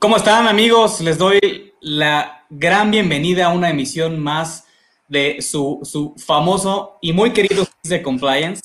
¿Cómo están amigos? Les doy la gran bienvenida a una emisión más de su, su famoso y muy querido de Compliance.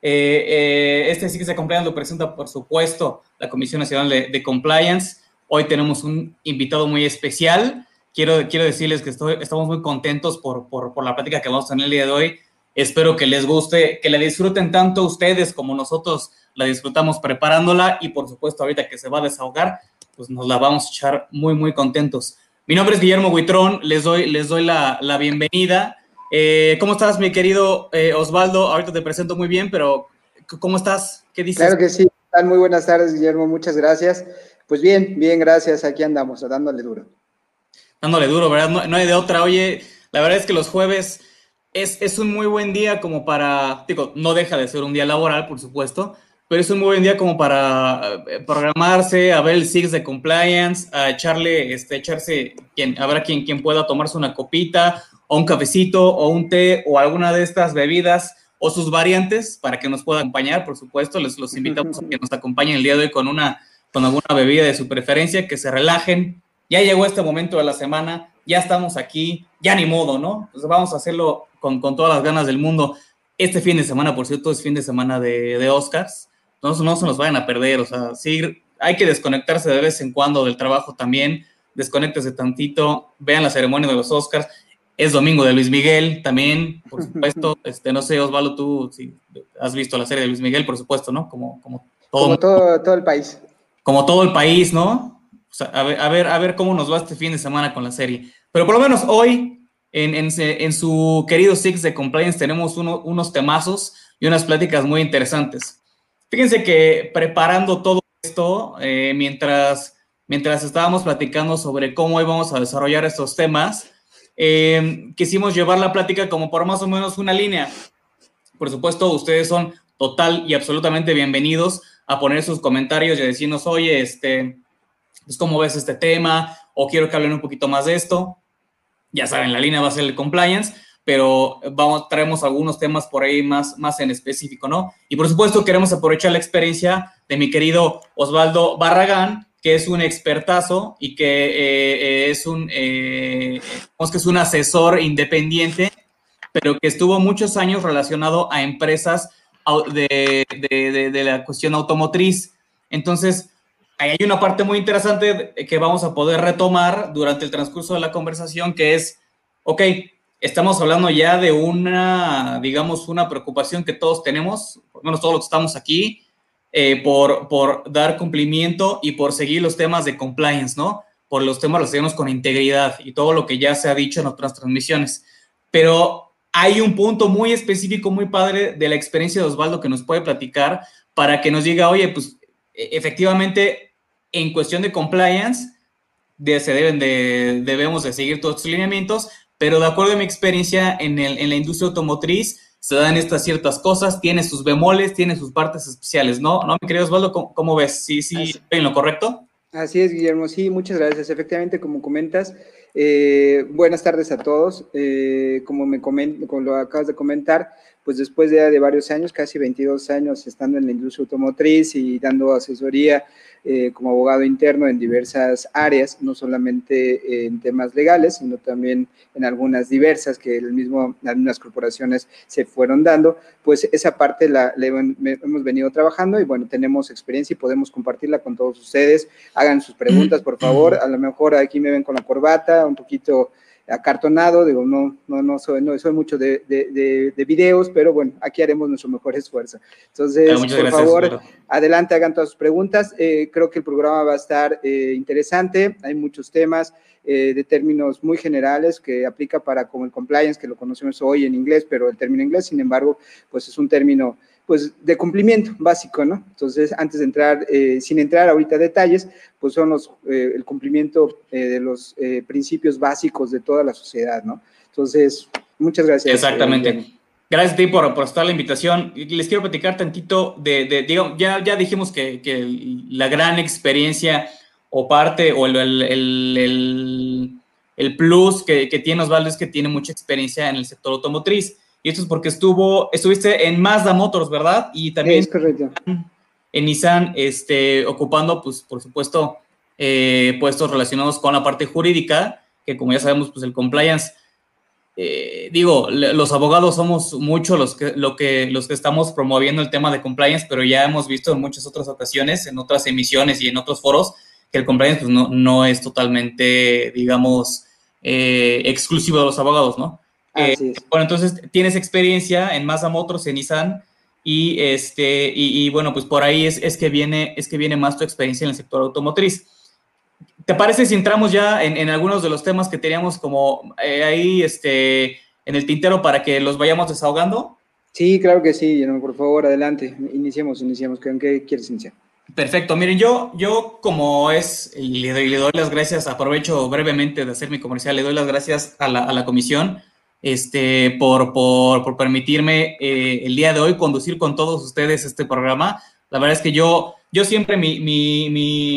Eh, eh, este CIX de Compliance lo presenta, por supuesto, la Comisión Nacional de, Compliance. Hoy tenemos un invitado muy especial. Quiero, quiero decirles que estoy, estamos muy contentos por, por, por la plática que vamos a tener el día de hoy. Espero que les guste, que la disfruten tanto ustedes como nosotros la disfrutamos preparándola y por supuesto ahorita que se va a desahogar, pues nos la vamos a echar muy, muy contentos. Mi nombre es Guillermo Huitrón, les doy, les doy la, la bienvenida. Eh, ¿Cómo estás, mi querido eh, Osvaldo? Ahorita te presento muy bien, pero ¿cómo estás? ¿Qué dices? Claro que sí. Muy buenas tardes, Guillermo. Muchas gracias. Pues bien, bien, gracias. Aquí andamos, dándole duro. Dándole duro, ¿verdad? No, no hay de otra. Oye, la verdad es que los jueves es, es, un muy buen día como para, digo, no deja de ser un día laboral, por supuesto, pero es un muy buen día como para eh, programarse, a ver el SIX de compliance, a echarle, este, echarse, quien, habrá quien, quien pueda tomarse una copita o un cafecito o un té o alguna de estas bebidas o sus variantes para que nos pueda acompañar, por supuesto, les los invitamos a que nos acompañen el día de hoy con una con alguna bebida de su preferencia, que se relajen. Ya llegó este momento de la semana, ya estamos aquí, ya ni modo, ¿no? Pues vamos a hacerlo con, con todas las ganas del mundo. Este fin de semana, por cierto, es fin de semana de, de Oscars no, se nos vayan a perder, o sea, sí, hay que desconectarse de vez en cuando del trabajo también, desconéctese tantito, vean la ceremonia de los Oscars, es domingo de Luis Miguel también, por supuesto, este, no sé, Osvaldo, tú si has visto la serie de Luis Miguel, por supuesto, ¿no? Como, como todo, como todo, todo el país. Como todo el país, ¿no? O sea, a, ver, a, ver, a ver cómo nos va este fin de semana con la serie. Pero por lo menos hoy, en, en, en su querido Six de Compliance, tenemos uno, unos temazos y unas pláticas muy interesantes. Fíjense que preparando todo esto, eh, mientras, mientras estábamos platicando sobre cómo íbamos a desarrollar estos temas, eh, quisimos llevar la plática como por más o menos una línea. Por supuesto, ustedes son total y absolutamente bienvenidos a poner sus comentarios y a decirnos, oye, este, pues, ¿cómo ves este tema? O quiero que hablen un poquito más de esto. Ya saben, la línea va a ser el compliance pero vamos, traemos algunos temas por ahí más, más en específico, ¿no? Y por supuesto queremos aprovechar la experiencia de mi querido Osvaldo Barragán, que es un expertazo y que eh, es un, eh, que es un asesor independiente, pero que estuvo muchos años relacionado a empresas de, de, la cuestión automotriz. Entonces, hay una parte muy interesante que vamos a poder retomar durante el transcurso de la conversación, que es, ok, estamos hablando ya de una, digamos, una preocupación que todos tenemos, por lo menos todos los que estamos aquí, eh, por, por dar cumplimiento y por seguir los temas de compliance, ¿no? Por los temas relacionados con integridad y todo lo que ya se ha dicho en otras transmisiones. Pero hay un punto muy específico, muy padre de la experiencia de Osvaldo que nos puede platicar para que nos diga, oye, pues e, efectivamente, en cuestión de compliance, de, se deben de, debemos de seguir todos estos lineamientos, pero de acuerdo a mi experiencia en, el, en la industria automotriz, se dan estas ciertas cosas, tiene sus bemoles, tiene sus partes especiales, ¿no? ¿No, mi querido Osvaldo? ¿Cómo, ves? ¿Sí, sí, en lo correcto? Así es, Guillermo, sí, muchas gracias. Efectivamente, como comentas, eh, buenas tardes a todos. Eh, como, me como lo acabas de comentar, pues después de, de varios años, casi 22 años estando en la industria automotriz y dando asesoría eh, como abogado interno en diversas áreas, no solamente en temas legales, sino también en algunas diversas que el mismo, las corporaciones se fueron dando, pues esa parte la, hemos venido trabajando y bueno, tenemos experiencia y podemos compartirla con todos ustedes. Hagan sus preguntas, por favor. A lo mejor aquí me ven con la corbata, un poquito acartonado, digo, no, no, no, soy, no soy mucho de, de, de, videos, pero bueno, aquí haremos nuestro mejor esfuerzo. Entonces, ah, por favor, adelante, hagan todas sus preguntas. Eh, creo que el programa va a estar eh, interesante, hay muchos temas eh, de términos muy generales que aplica para como el compliance, que lo conocemos hoy en inglés, pero el término inglés, sin embargo, pues es un término pues de cumplimiento básico, ¿no? Entonces, antes de entrar, eh, sin entrar ahorita a detalles, pues son los, eh, el cumplimiento eh, de los principios básicos de toda la sociedad, ¿no? Entonces, muchas gracias. Exactamente. Gracias a ti por, por estar la invitación. Les quiero platicar tantito de, de digamos, ya, ya dijimos que, que, la gran experiencia o parte o el, el, el, el plus que, que tiene Osvaldo es que tiene mucha experiencia en el sector automotriz y esto es porque estuvo, estuviste en Mazda Motors, ¿verdad? Y también es correcto. en Nissan, este, ocupando, pues, por supuesto, eh, puestos relacionados con la parte jurídica, que como ya sabemos, pues el compliance, eh, digo, los abogados somos muchos los que, lo que, los que estamos promoviendo el tema de compliance, pero ya hemos visto en muchas otras ocasiones, en otras emisiones y en otros foros, que el compliance pues, no, no es totalmente, digamos, eh, exclusivo de los abogados, ¿no? Bueno, entonces tienes experiencia en Mazda Motors, en Nissan, y, este, y, bueno, pues por ahí es, es, que viene, es que viene más tu experiencia en el sector automotriz. ¿Te parece si entramos ya en, algunos de los temas que teníamos como eh, ahí este, en el tintero para que los vayamos desahogando? Sí, claro que sí, por favor, adelante. Iniciemos, iniciemos. ¿Con qué quieres iniciar? Perfecto. Miren, yo, yo como es, y le doy, le doy las gracias, aprovecho brevemente de hacer mi comercial, le doy las gracias a la, a la comisión este, por, por, por permitirme eh, el día de hoy conducir con todos ustedes este programa. La verdad es que yo, yo siempre mi, mi,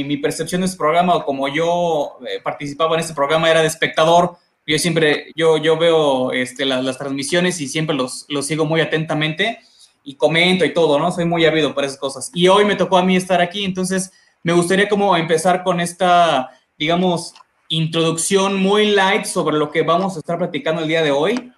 mi, percepción de este programa, o como yo eh, participaba en este programa, era de espectador. Yo siempre, yo, yo veo este, las transmisiones y siempre los, los sigo muy atentamente y comento y todo, ¿no? Soy muy ávido por esas cosas. Y hoy me tocó a mí estar aquí, entonces me gustaría como empezar con esta, digamos, introducción muy light sobre lo que vamos a estar platicando el día de hoy,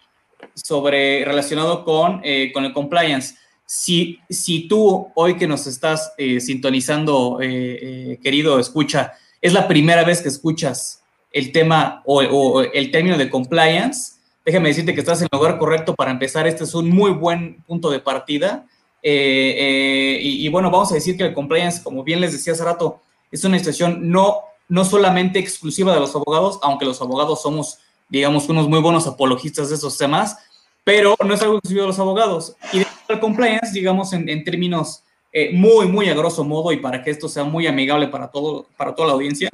sobre relacionado con, eh, con el compliance. Si, si tú hoy que nos estás eh, sintonizando, eh, querido, escucha, es la primera vez que escuchas el tema o, o, el término de compliance, déjame decirte que estás en el lugar correcto para empezar. Este es un muy buen punto de partida. Y, y, bueno, vamos a decir que el compliance, como bien les decía hace rato, es una institución no no solamente exclusiva de los abogados, aunque los abogados somos, digamos, unos muy buenos apologistas de esos temas, pero no es algo exclusivo de los abogados. Y de compliance, digamos, en, términos eh, muy, muy a grosso modo y para que esto sea muy amigable para, todo, para toda la audiencia,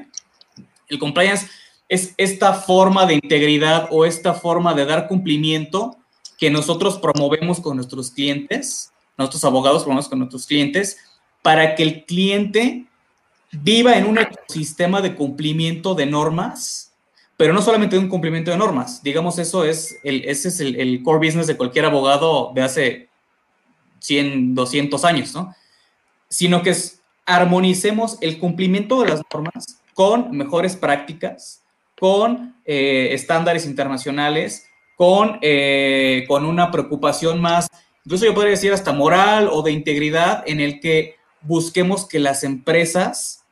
el compliance es esta forma de integridad o esta forma de dar cumplimiento que nosotros promovemos con nuestros clientes, nuestros abogados promovemos con nuestros clientes, para que el cliente viva en un ecosistema de cumplimiento de normas, pero no solamente de un cumplimiento de normas. Digamos, eso es el, ese es el, core business de cualquier abogado de hace 100, 200 años, ¿no? Sino que armonicemos el cumplimiento de las normas con mejores prácticas, con eh, estándares internacionales, con, eh, con una preocupación más, incluso yo podría decir hasta moral o de integridad, en el que busquemos que las empresas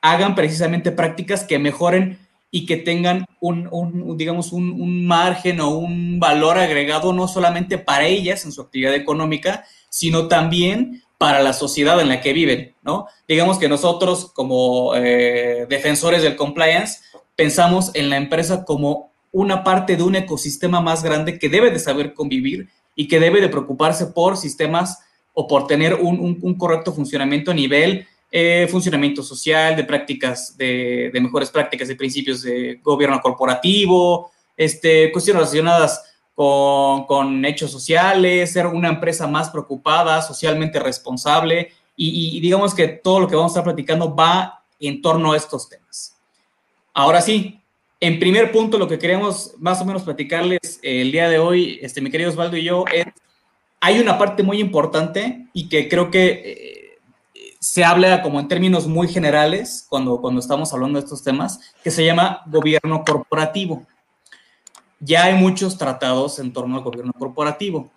hagan precisamente prácticas que mejoren y que tengan un, digamos, un, margen o un valor agregado no solamente para ellas en su actividad económica, sino también para la sociedad en la que viven, ¿no? Digamos que nosotros como eh, defensores del compliance pensamos en la empresa como una parte de un ecosistema más grande que debe de saber convivir y que debe de preocuparse por sistemas o por tener un, correcto funcionamiento a nivel eh, funcionamiento social, de prácticas, de, mejores prácticas, de principios de gobierno corporativo, este, cuestiones relacionadas con, hechos sociales, ser una empresa más preocupada, socialmente responsable, y, digamos que todo lo que vamos a estar platicando va en torno a estos temas. Ahora sí, en primer punto, lo que queremos más o menos platicarles el día de hoy, este, mi querido Osvaldo y yo, es hay una parte muy importante y que creo que eh, se habla como en términos muy generales cuando, cuando estamos hablando de estos temas, que se llama gobierno corporativo. Ya hay muchos tratados en torno al gobierno corporativo.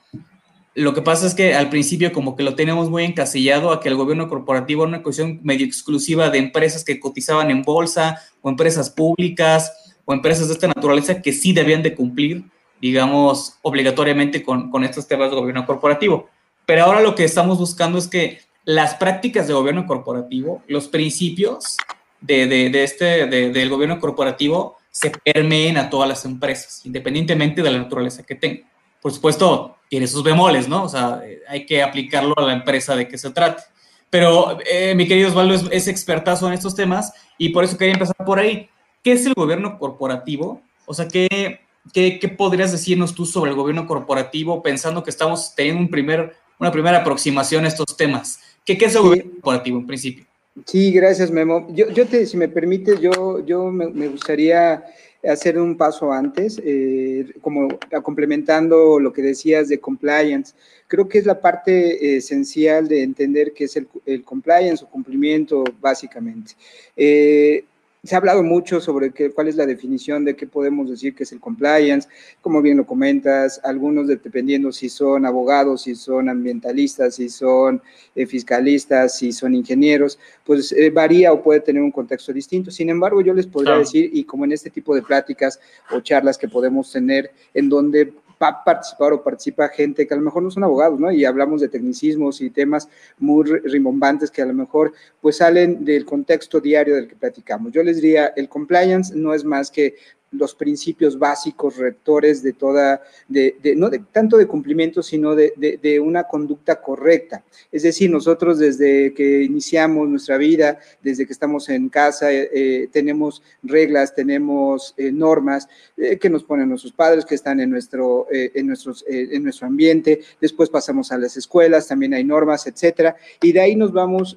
Lo que pasa es que al principio como que lo tenemos muy encasillado a que el gobierno corporativo era una cuestión medio exclusiva de empresas que cotizaban en bolsa o empresas públicas o empresas de esta naturaleza que sí debían de cumplir digamos, obligatoriamente con, con estos temas de gobierno corporativo. Pero ahora lo que estamos buscando es que las prácticas de gobierno corporativo, los principios de, de, este, del gobierno corporativo se permeen a todas las empresas, independientemente de la naturaleza que tengan. Por supuesto, tiene sus bemoles, ¿no? O sea, hay que aplicarlo a la empresa de que se trate. Pero eh, mi querido Osvaldo es, es, expertazo en estos temas y por eso quería empezar por ahí. ¿Qué es el gobierno corporativo? O sea, ¿qué, ¿Qué, podrías decirnos tú sobre el gobierno corporativo pensando que estamos teniendo un primer, una primera aproximación a estos temas? ¿Qué, qué es el gobierno corporativo en principio? Sí, gracias, Memo. Yo, yo te, si me permites, yo, yo me, gustaría hacer un paso antes, eh, como complementando lo que decías de compliance. Creo que es la parte esencial de entender qué es el, el compliance o cumplimiento, básicamente. Eh, se ha hablado mucho sobre qué, cuál es la definición de qué podemos decir que es el compliance, como bien lo comentas, algunos dependiendo si son abogados, si son ambientalistas, si son eh, fiscalistas, si son ingenieros, pues eh, varía o puede tener un contexto distinto. Sin embargo, yo les podría decir, y como en este tipo de pláticas o charlas que podemos tener, en donde va a participar o participa gente que a lo mejor no son abogados, ¿no? Y hablamos de tecnicismos y temas muy rimbombantes que a lo mejor pues salen del contexto diario del que platicamos. Yo les diría, el compliance no es más que los principios básicos rectores de toda, de, no de, tanto de cumplimiento, sino de, de, una conducta correcta. Es decir, nosotros desde que iniciamos nuestra vida, desde que estamos en casa, eh, eh, tenemos reglas, tenemos eh, normas que nos ponen nuestros padres, que están en nuestro, en, nuestros, en nuestro ambiente, después pasamos a las escuelas, también hay normas, etcétera, y de ahí nos vamos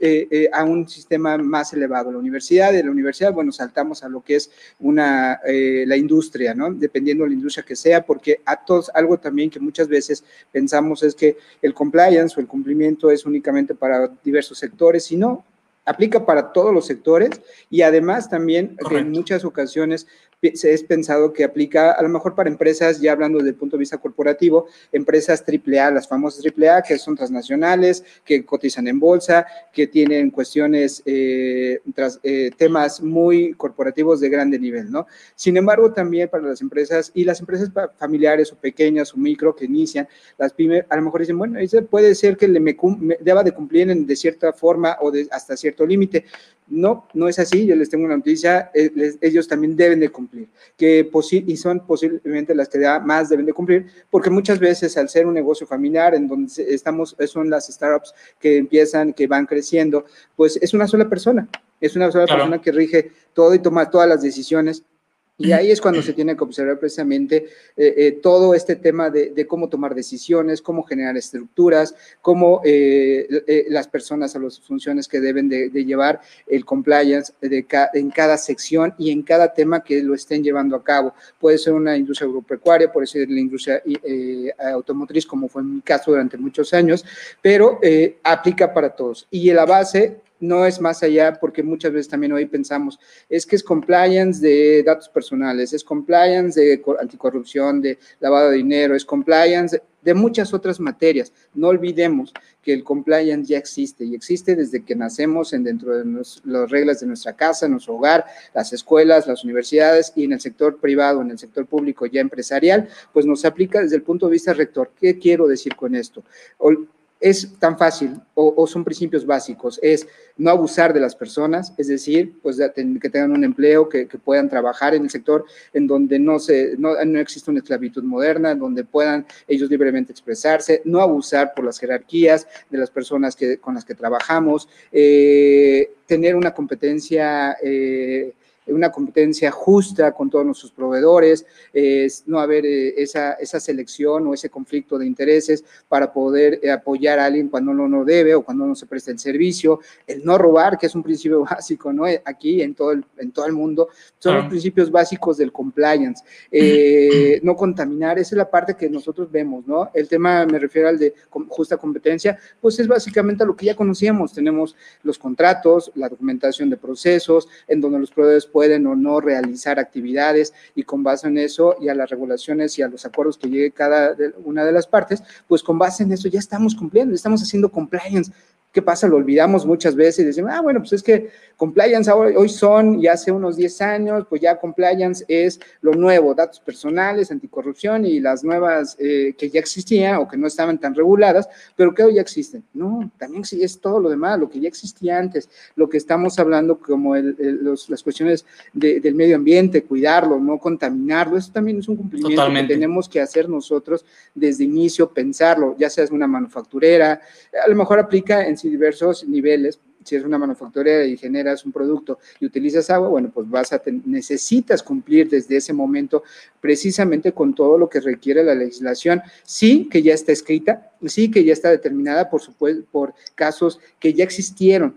a un sistema más elevado, la universidad, de la universidad, bueno, saltamos a lo que es una la industria, ¿no? Dependiendo de la industria que sea, porque a todos, algo también que muchas veces pensamos es que el compliance o el cumplimiento es únicamente para diversos sectores, sino aplica para todos los sectores y además también en muchas ocasiones es pensado que aplica a lo mejor para empresas, ya hablando desde el punto de vista corporativo, empresas AAA, las famosas AAA, que son transnacionales, que cotizan en bolsa, que tienen cuestiones, eh, tras, eh, temas muy corporativos de grande nivel, ¿no? Sin embargo, también para las empresas y las empresas familiares o pequeñas o micro que inician, las pymes a lo mejor dicen, bueno, puede ser que le me, deba de cumplir en, de cierta forma o de, hasta cierto límite. No, no es así, yo les tengo una noticia, eh, ellos también deben de cumplir que y son posiblemente las que más deben de cumplir, porque muchas veces al ser un negocio familiar en donde estamos, son las startups que empiezan, que van creciendo, pues es una sola persona, es una sola persona que rige todo y toma todas las decisiones y ahí es cuando se tiene que observar precisamente eh, eh, todo este tema de, cómo tomar decisiones, cómo generar estructuras, cómo eh, las personas a las funciones que deben de, llevar el compliance de en cada sección y en cada tema que lo estén llevando a cabo. Puede ser una industria agropecuaria, puede ser la industria automotriz, como fue en mi caso durante muchos años, pero aplica para todos. Y la base no es más allá, porque muchas veces también hoy pensamos, es que es compliance de datos personales, es compliance de anticorrupción, de lavado de dinero, es compliance de, muchas otras materias. No olvidemos que el compliance ya existe y existe desde que nacemos en dentro de las reglas de nuestra casa, nuestro hogar, las escuelas, las universidades y en el sector privado, en el sector público ya empresarial, pues nos aplica desde el punto de vista rector. ¿Qué quiero decir con esto? Es tan fácil o, son principios básicos, es no abusar de las personas, es decir, pues que tengan un empleo, que, puedan trabajar en el sector en donde no, se, no, existe una esclavitud moderna, en donde puedan ellos libremente expresarse, no abusar por las jerarquías de las personas que, con las que trabajamos, eh, tener una competencia eh, una competencia justa con todos nuestros proveedores, es no haber eh, esa, esa, selección o ese conflicto de intereses para poder eh, apoyar a alguien cuando no lo debe o cuando no se presta el servicio, el no robar, que es un principio básico, ¿no? Aquí en todo el, en todo el mundo, son los principios básicos del compliance. Eh, no contaminar, esa es la parte que nosotros vemos, ¿no? El tema, me refiero al de justa competencia, pues es básicamente lo que ya conocíamos, tenemos los contratos, la documentación de procesos, en donde los proveedores pueden o no realizar actividades y con base en eso y a las regulaciones y a los acuerdos que llegue cada una de las partes, pues con base en eso ya estamos cumpliendo, estamos haciendo compliance. ¿Qué pasa? Lo olvidamos muchas veces y decimos, ah, bueno, pues es que compliance hoy son, y hace unos 10 años, pues ya compliance es lo nuevo, datos personales, anticorrupción y las nuevas eh, que ya existían o que no estaban tan reguladas, pero que hoy ya existen. No, también sí es todo lo demás, lo que ya existía antes, lo que estamos hablando como las cuestiones del medio ambiente, cuidarlo, no contaminarlo, eso también es un cumplimiento que tenemos que hacer nosotros desde inicio, pensarlo, ya sea una manufacturera, a lo mejor aplica en diversos niveles. Si es una manufacturera y generas un producto y utilizas agua, bueno, pues vas a necesitas cumplir desde ese momento precisamente con todo lo que requiere la legislación. Sí que ya está escrita, sí que ya está determinada, por supuesto, por casos que ya existieron,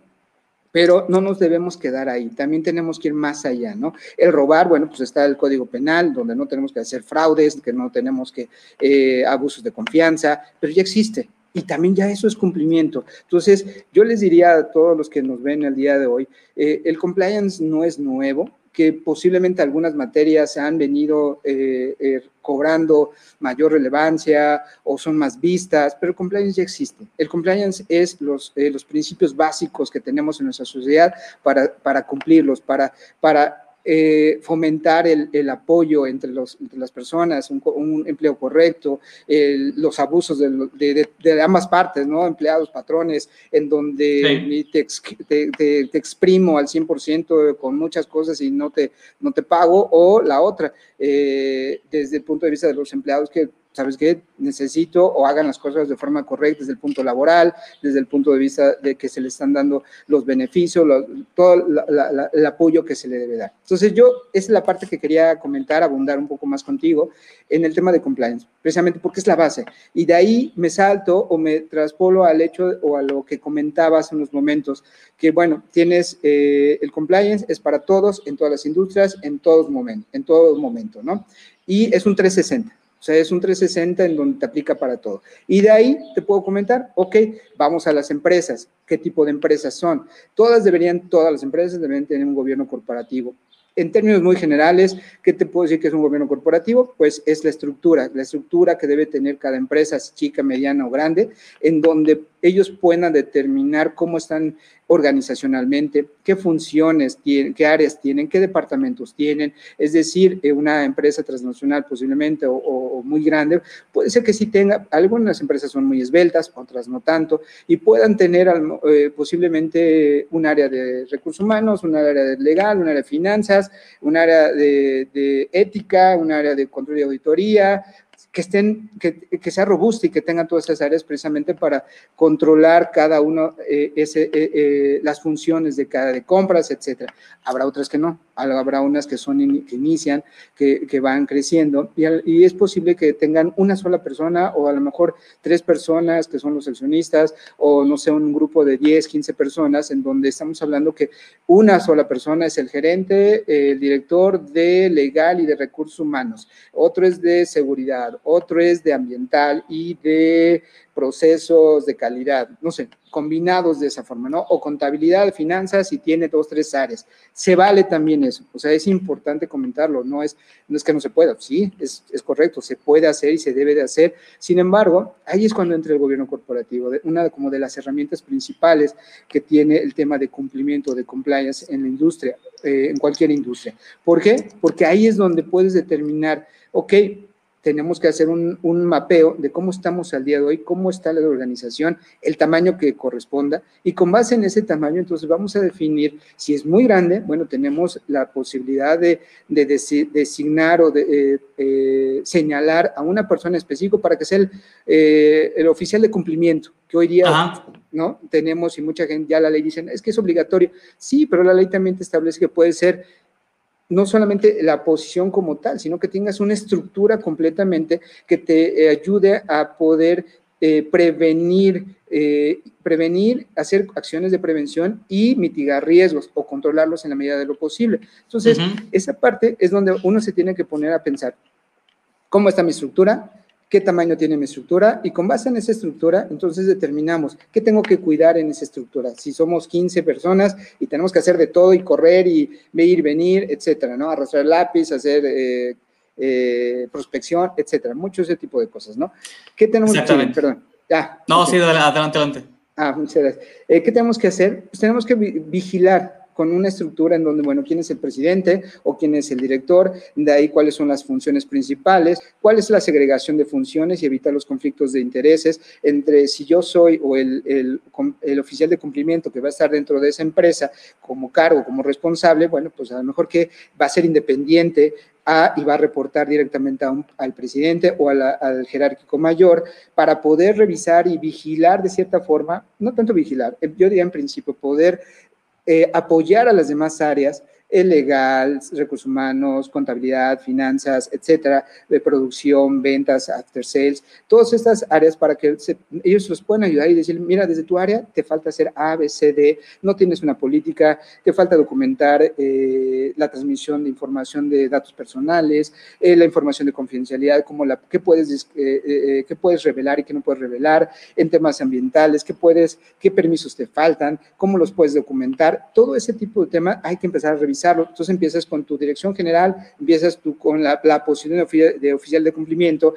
pero no nos debemos quedar ahí, también tenemos que ir más allá, ¿no? El robar, bueno, pues está el Código Penal, donde no tenemos que hacer fraudes, que no tenemos que eh, abusos de confianza, pero ya existe, y también ya eso es cumplimiento. Entonces, yo les diría a todos los que nos ven el día de hoy, eh, el compliance no es nuevo, que posiblemente algunas materias se han venido eh, eh, cobrando mayor relevancia o son más vistas, pero el compliance ya existe. El compliance es los, los principios básicos que tenemos en nuestra sociedad para, para cumplirlos, para, para eh, fomentar el, el, apoyo entre, los, entre, las personas, un, un empleo correcto, el, los abusos de, de, de, ambas partes, ¿no? Empleados, patrones, en donde sí. te, te, te, te, exprimo al 100% con muchas cosas y no te, no te pago, o la otra, eh, desde el punto de vista de los empleados que ¿sabes qué? Necesito o hagan las cosas de forma correcta desde el punto laboral, desde el punto de vista de que se le están dando los beneficios, todo el apoyo que se le debe dar. Entonces yo, esa es la parte que quería comentar, abundar un poco más contigo en el tema de compliance, precisamente porque es la base. Y de ahí me salto o me traspolo al hecho o a lo que comentaba hace unos momentos, que bueno, tienes eh, el compliance, es para todos, en todas las industrias, en todo momento, en todo momento, ¿no? Y es un 360. O sea, es un 360 en donde te aplica para todo. Y de ahí te puedo comentar, ok, vamos a las empresas. ¿Qué tipo de empresas son? Todas deberían, todas las empresas deberían tener un gobierno corporativo. En términos muy generales, ¿qué te puedo decir que es un gobierno corporativo? Pues es la estructura, la estructura que debe tener cada empresa, chica, mediana o grande, en donde ellos puedan determinar cómo están organizacionalmente, qué funciones tienen, qué áreas tienen, qué departamentos tienen. Es decir, eh, una empresa transnacional posiblemente o, muy grande, puede ser que sí tenga, algunas empresas son muy esbeltas, otras no tanto, y puedan tener eh, posiblemente un área de recursos humanos, un área de legal, un área de finanzas, un área de, de ética, un área de control y auditoría, que, estén, que, que, sea robusta y que tenga todas esas áreas precisamente para controlar cada uno eh, ese, eh, eh, las funciones de cada de compras, etcétera. Habrá otras que no, habrá unas que son que inician, que, que van creciendo y, y, es posible que tengan una sola persona o a lo mejor tres personas que son los accionistas o no sé, un grupo de 10, 15 personas en donde estamos hablando que una sola persona es el gerente, el director de legal y de recursos humanos, otro es de seguridad, otro es de ambiental y de procesos de calidad, no sé, combinados de esa forma, ¿no? O contabilidad, finanzas y tiene dos, tres áreas. Se vale también eso, o sea, es importante comentarlo, no es, no es que no se pueda, sí, es, es correcto, se puede hacer y se debe de hacer. Sin embargo, ahí es cuando entra el gobierno corporativo, una como de las herramientas principales que tiene el tema de cumplimiento, de compliance en la industria, eh, en cualquier industria. ¿Por qué? Porque ahí es donde puedes determinar, ok, tenemos que hacer un, un, mapeo de cómo estamos al día de hoy, cómo está la organización, el tamaño que corresponda, y con base en ese tamaño, entonces vamos a definir si es muy grande, bueno, tenemos la posibilidad de, de designar o de eh, eh, señalar a una persona específica para que sea el, eh, el oficial de cumplimiento, que hoy día Ajá. ¿no? tenemos y mucha gente ya la ley dice, es que es obligatorio. Sí, pero la ley también te establece que puede ser no solamente la posición como tal, sino que tengas una estructura completamente que te eh, ayude a poder eh, prevenir, eh, prevenir, hacer acciones de prevención y mitigar riesgos o controlarlos en la medida de lo posible. Entonces, uh -huh. esa parte es donde uno se tiene que poner a pensar, ¿cómo está mi estructura? Qué tamaño tiene mi estructura y con base en esa estructura, entonces determinamos qué tengo que cuidar en esa estructura. Si somos 15 personas y tenemos que hacer de todo y correr y ir, venir, etcétera, ¿no? Arrastrar lápiz, hacer eh, eh, prospección, etcétera. Mucho ese tipo de cosas, ¿no? ¿Qué tenemos que hacer? Perdón. Ah, no, okay. sí, adelante, adelante. Ah, muchas gracias. Eh, ¿Qué tenemos que hacer? Pues tenemos que vigilar con una estructura en donde, bueno, quién es el presidente o quién es el director, de ahí cuáles son las funciones principales, cuál es la segregación de funciones y evitar los conflictos de intereses entre si yo soy o el, el, el oficial de cumplimiento que va a estar dentro de esa empresa como cargo, como responsable, bueno, pues a lo mejor que va a ser independiente, y va a reportar directamente a un, al presidente o al jerárquico mayor para poder revisar y vigilar de cierta forma, no tanto vigilar, yo diría en principio poder eh, apoyar a las demás áreas legal, recursos humanos, contabilidad, finanzas, etcétera, de producción, ventas, after sales, todas estas áreas para que ellos los puedan ayudar y decir, mira, desde tu área te falta hacer A, B, C, D, no tienes una política, te falta documentar eh, la transmisión de información de datos personales, eh, la información de confidencialidad, como la, qué puedes, eh, qué puedes revelar y qué no puedes revelar en temas ambientales, qué puedes, qué permisos te faltan, cómo los puedes documentar, todo ese tipo de temas hay que empezar a Entonces empiezas con tu dirección general, empiezas tú con la, posición de oficial, de oficial de cumplimiento,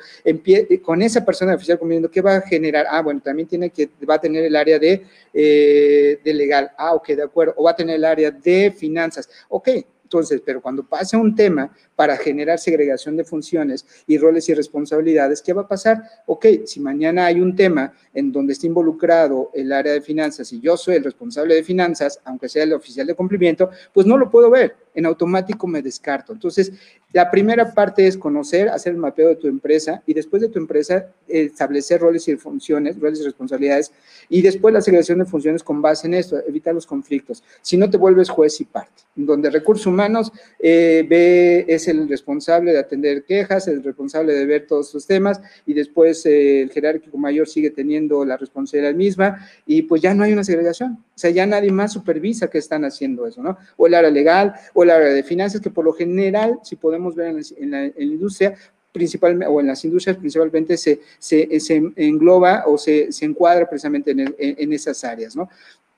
con esa persona de oficial de cumplimiento, ¿qué va a generar? Ah, bueno, también tiene que, va a tener el área de, eh, de legal. Ah, ok, de acuerdo. O va a tener el área de finanzas. Ok, entonces, pero cuando pasa un tema para generar segregación de funciones y roles y responsabilidades, ¿qué va a pasar? Ok, si mañana hay un tema en donde está involucrado el área de finanzas y yo soy el responsable de finanzas, aunque sea el oficial de cumplimiento, pues no lo puedo ver, en automático me descarto. Entonces, la primera parte es conocer, hacer el mapeo de tu empresa y después de tu empresa establecer roles y funciones, roles y responsabilidades y después la segregación de funciones con base en esto, evitar los conflictos. Si no te vuelves juez y parte, donde recursos humanos eh, ve, es el responsable de atender quejas, el responsable de ver todos estos temas y después eh, el jerárquico mayor sigue teniendo la responsabilidad misma y pues ya no hay una segregación. O sea, ya nadie más supervisa que están haciendo eso, ¿no? O el área legal o el área de finanzas, que por lo general, si podemos ver en la, industria, principalmente, o en las industrias principalmente se, se, engloba o se, se encuadra precisamente en, en, esas áreas, ¿no?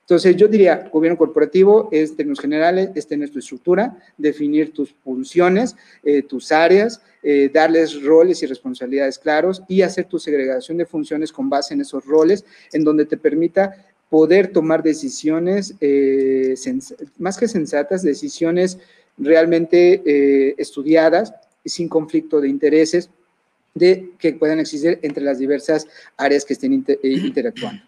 Entonces, yo diría, gobierno corporativo es, en términos generales, es tener tu estructura, definir tus funciones, eh, tus áreas, eh, darles roles y responsabilidades claros y hacer tu segregación de funciones con base en esos roles, en donde te permita poder tomar decisiones, eh, más que sensatas, decisiones realmente estudiadas, sin conflicto de intereses, de que puedan existir entre las diversas áreas que estén interactuando.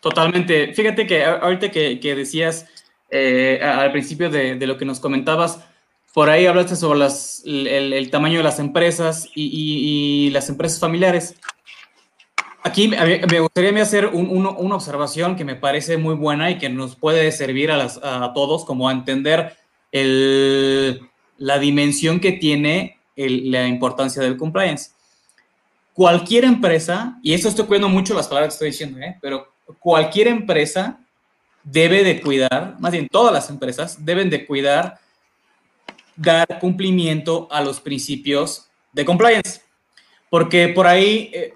Totalmente. Fíjate que ahorita que, decías eh, al principio de, lo que nos comentabas, por ahí hablaste sobre el, tamaño de las empresas y, las empresas familiares. Aquí me gustaría hacer una observación que me parece muy buena y que nos puede servir a, todos como a entender la dimensión que tiene la importancia del compliance. Cualquier empresa, y eso estoy cuidando mucho las palabras que estoy diciendo, ¿eh? pero cualquier empresa debe de cuidar, más bien todas las empresas deben de cuidar, dar cumplimiento a los principios de compliance. Porque por ahí, eh,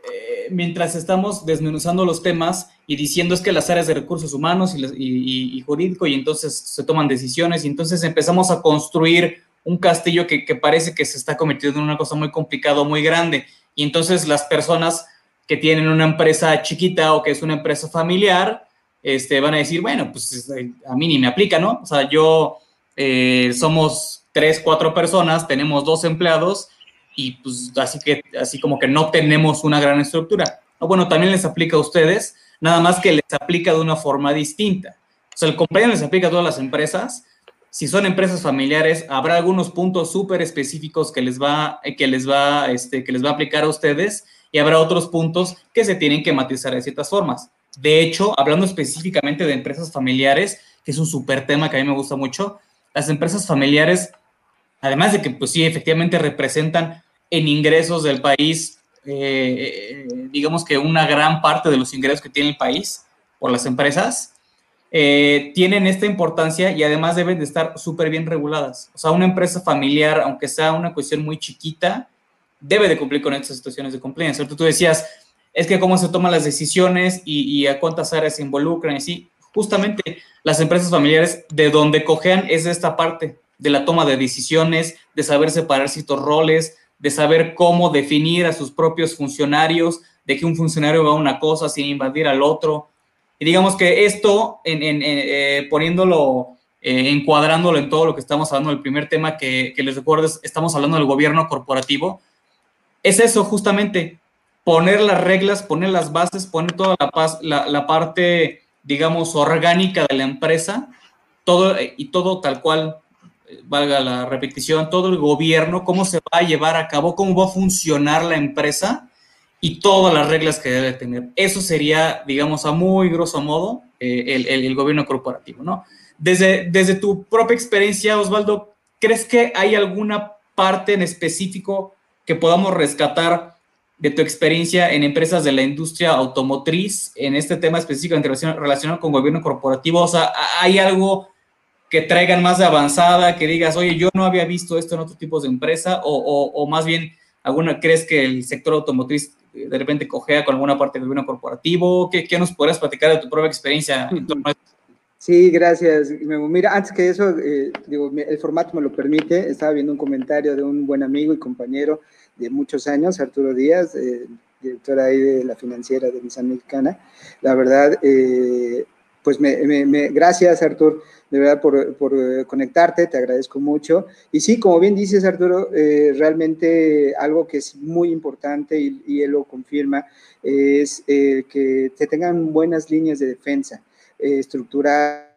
mientras estamos desmenuzando los temas y diciendo es que las áreas de recursos humanos y, jurídico, y entonces se toman decisiones, y entonces empezamos a construir un castillo que, parece que se está convirtiendo en una cosa muy complicada, muy grande. Y entonces las personas que tienen una empresa chiquita o que es una empresa familiar, este, van a decir, bueno, pues a mí ni me aplica, ¿no? O sea, yo eh, somos tres, cuatro personas, tenemos dos empleados y pues así que, así como que no tenemos una gran estructura. bueno, también les aplica a ustedes, nada más que les aplica de una forma distinta. O sea, el compañero les aplica a todas las empresas. Si son empresas familiares, habrá algunos puntos súper específicos que les va, que les va, este, que les va a aplicar a ustedes y habrá otros puntos que se tienen que matizar de ciertas formas. De hecho, hablando específicamente de empresas familiares, que es un súper tema que a mí me gusta mucho, las empresas familiares, además de que pues sí, efectivamente representan en ingresos del país, eh, eh, digamos que una gran parte de los ingresos que tiene el país por las empresas, eh, tienen esta importancia y además deben de estar súper bien reguladas. O sea, una empresa familiar, aunque sea una cuestión muy chiquita, debe de cumplir con estas situaciones de compliance. Tú decías, es que cómo se toman las decisiones y, a cuántas áreas se involucran y así. Justamente las empresas familiares de donde cojean es esta parte de la toma de decisiones, de saber separar ciertos roles, de saber cómo definir a sus propios funcionarios, de que un funcionario va a una cosa sin invadir al otro. Y digamos que esto, en, eh, poniéndolo, eh, encuadrándolo en todo lo que estamos hablando, el primer tema que, que les recuerdo es, estamos hablando del gobierno corporativo, es eso justamente, poner las reglas, poner las bases, poner toda la, la, parte, digamos, orgánica de la empresa, todo y todo tal cual, eh, valga la repetición, todo el gobierno, cómo se va a llevar a cabo, cómo va a funcionar la empresa y todas las reglas que debe tener. Eso sería, digamos, a muy grosso modo, eh, el, el, gobierno corporativo, ¿no? Desde, desde tu propia experiencia, Osvaldo, ¿crees que hay alguna parte en específico que podamos rescatar de tu experiencia en empresas de la industria automotriz en este tema específico relacionado con gobierno corporativo? O sea, ¿hay algo que traigan más avanzada, que digas, oye, yo no había visto esto en otros tipos de empresa, o, más bien, ¿alguna crees que el sector automotriz de repente cojea con alguna parte del gobierno corporativo? ¿Qué, qué nos podrías platicar de tu propia experiencia en torno? Sí, gracias. Mira, antes que eso, eh, digo, el formato me lo permite. Estaba viendo un comentario de un buen amigo y compañero de muchos años, Arturo Díaz, eh, director ahí de la financiera de Nissan Mexicana. La verdad, eh, pues me, gracias, Arturo, de verdad, por, por, conectarte, te agradezco mucho. Y sí, como bien dices, Arturo, realmente algo que es muy importante y, y él lo confirma es que se tengan buenas líneas de defensa eh, estructura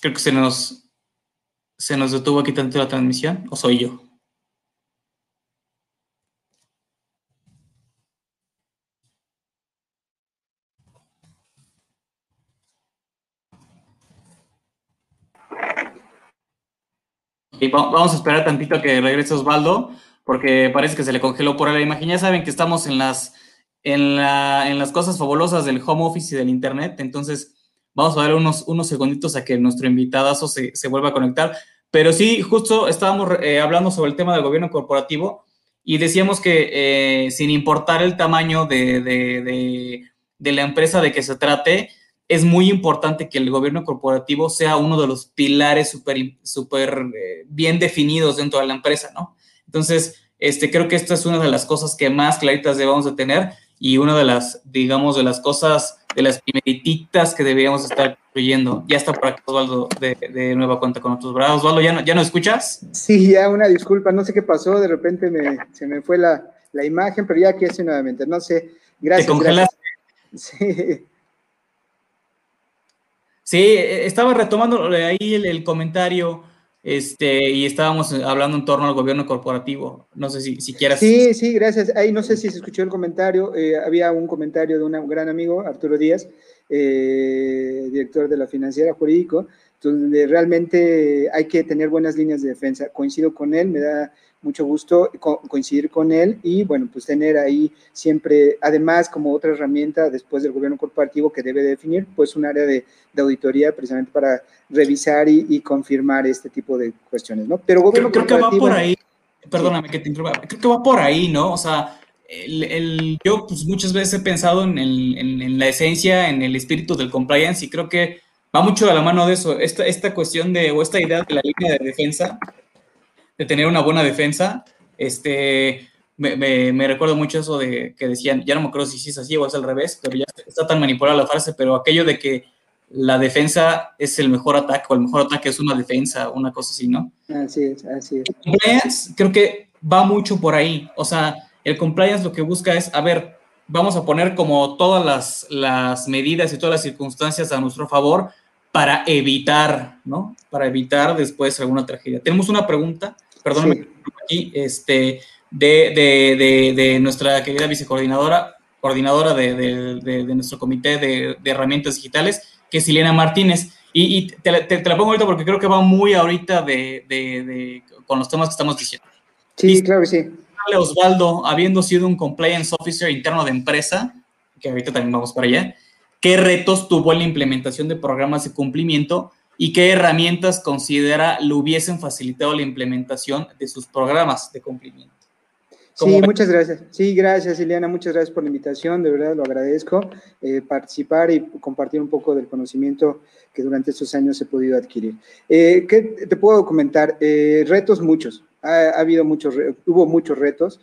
Creo que se nos, se nos detuvo aquí tanto la transmisión, o soy yo. vamos a esperar tantito a que regrese Osvaldo, porque parece que se le congeló por la imagen. Ya saben que estamos en las, en, la, en las cosas fabulosas del home office y del internet, entonces vamos a dar unos, unos segunditos a que nuestro invitadazo se, se vuelva a conectar. Pero sí, justo estábamos eh, hablando sobre el tema del gobierno corporativo y decíamos que eh, sin importar el tamaño de, de, de, de la empresa de que se trate, es muy importante que el gobierno corporativo sea uno de los pilares súper super, eh, bien definidos dentro de la empresa, ¿no? Entonces, este, creo que esta es una de las cosas que más claritas debemos de tener y una de las, digamos, de las cosas, de las primerititas que deberíamos estar construyendo. Ya está por aquí Osvaldo de, nueva cuenta con otros brazos. Osvaldo, ¿ya no, ¿ya no escuchas? Sí, ya una disculpa, no sé qué pasó, de repente me, se me fue la, la imagen, pero ya aquí estoy nuevamente, no sé, gracias. Te congelaste. Sí. Sí, e, estaba retomando ahí el, comentario este, y estábamos hablando en torno al gobierno corporativo. No sé si, si quieras. Sí, sí, gracias. Ahí no sé si se escuchó el comentario. Eh, había un comentario de un gran amigo, Arturo Díaz, eh, director de la financiera jurídico, donde realmente hay que tener buenas líneas de defensa. Coincido con él, me da mucho gusto coincidir con él y, bueno, pues tener ahí siempre, además, como otra herramienta después del gobierno corporativo que debe definir, pues un área de, auditoría precisamente para revisar y, confirmar este tipo de cuestiones, ¿no? Pero gobierno creo, creo que va por ahí, perdóname que te interrumpa, creo que va por ahí, ¿no? O sea, el, yo pues muchas veces he pensado en, el, en, la esencia, en el espíritu del compliance y creo que va mucho de la mano de eso, esta, esta cuestión de, o esta idea de la línea de defensa de tener una buena defensa. Este, me, recuerdo mucho eso de que decían, ya no me acuerdo si es así o es al revés, pero ya está tan manipulada la frase, pero aquello de que la defensa es el mejor ataque o el mejor ataque es una defensa, una cosa así, ¿no? Así es, así es. Compliance creo que va mucho por ahí, o sea, el compliance lo que busca es, a ver, vamos a poner como todas las, las medidas y todas las circunstancias a nuestro favor para evitar, ¿no? Para evitar después alguna tragedia. Tenemos una pregunta perdóname, aquí, este, de, de, de, nuestra querida vicecoordinadora, coordinadora de, nuestro comité de, herramientas digitales, que es Silena Martínez. Y, te, la pongo ahorita porque creo que va muy ahorita de, con los temas que estamos diciendo. Sí, claro que sí. Osvaldo, habiendo sido un compliance officer interno de empresa, que ahorita también vamos para allá, ¿qué retos tuvo en la implementación de programas de cumplimiento y qué herramientas considera le hubiesen facilitado la implementación de sus programas de cumplimiento. Sí, muchas gracias. Sí, gracias, Ileana. Muchas gracias por la invitación. De verdad lo agradezco. Eh, participar y compartir un poco del conocimiento que durante estos años he podido adquirir. Eh, ¿Qué te puedo comentar? Eh, retos muchos. Ha, habido muchos, hubo muchos retos,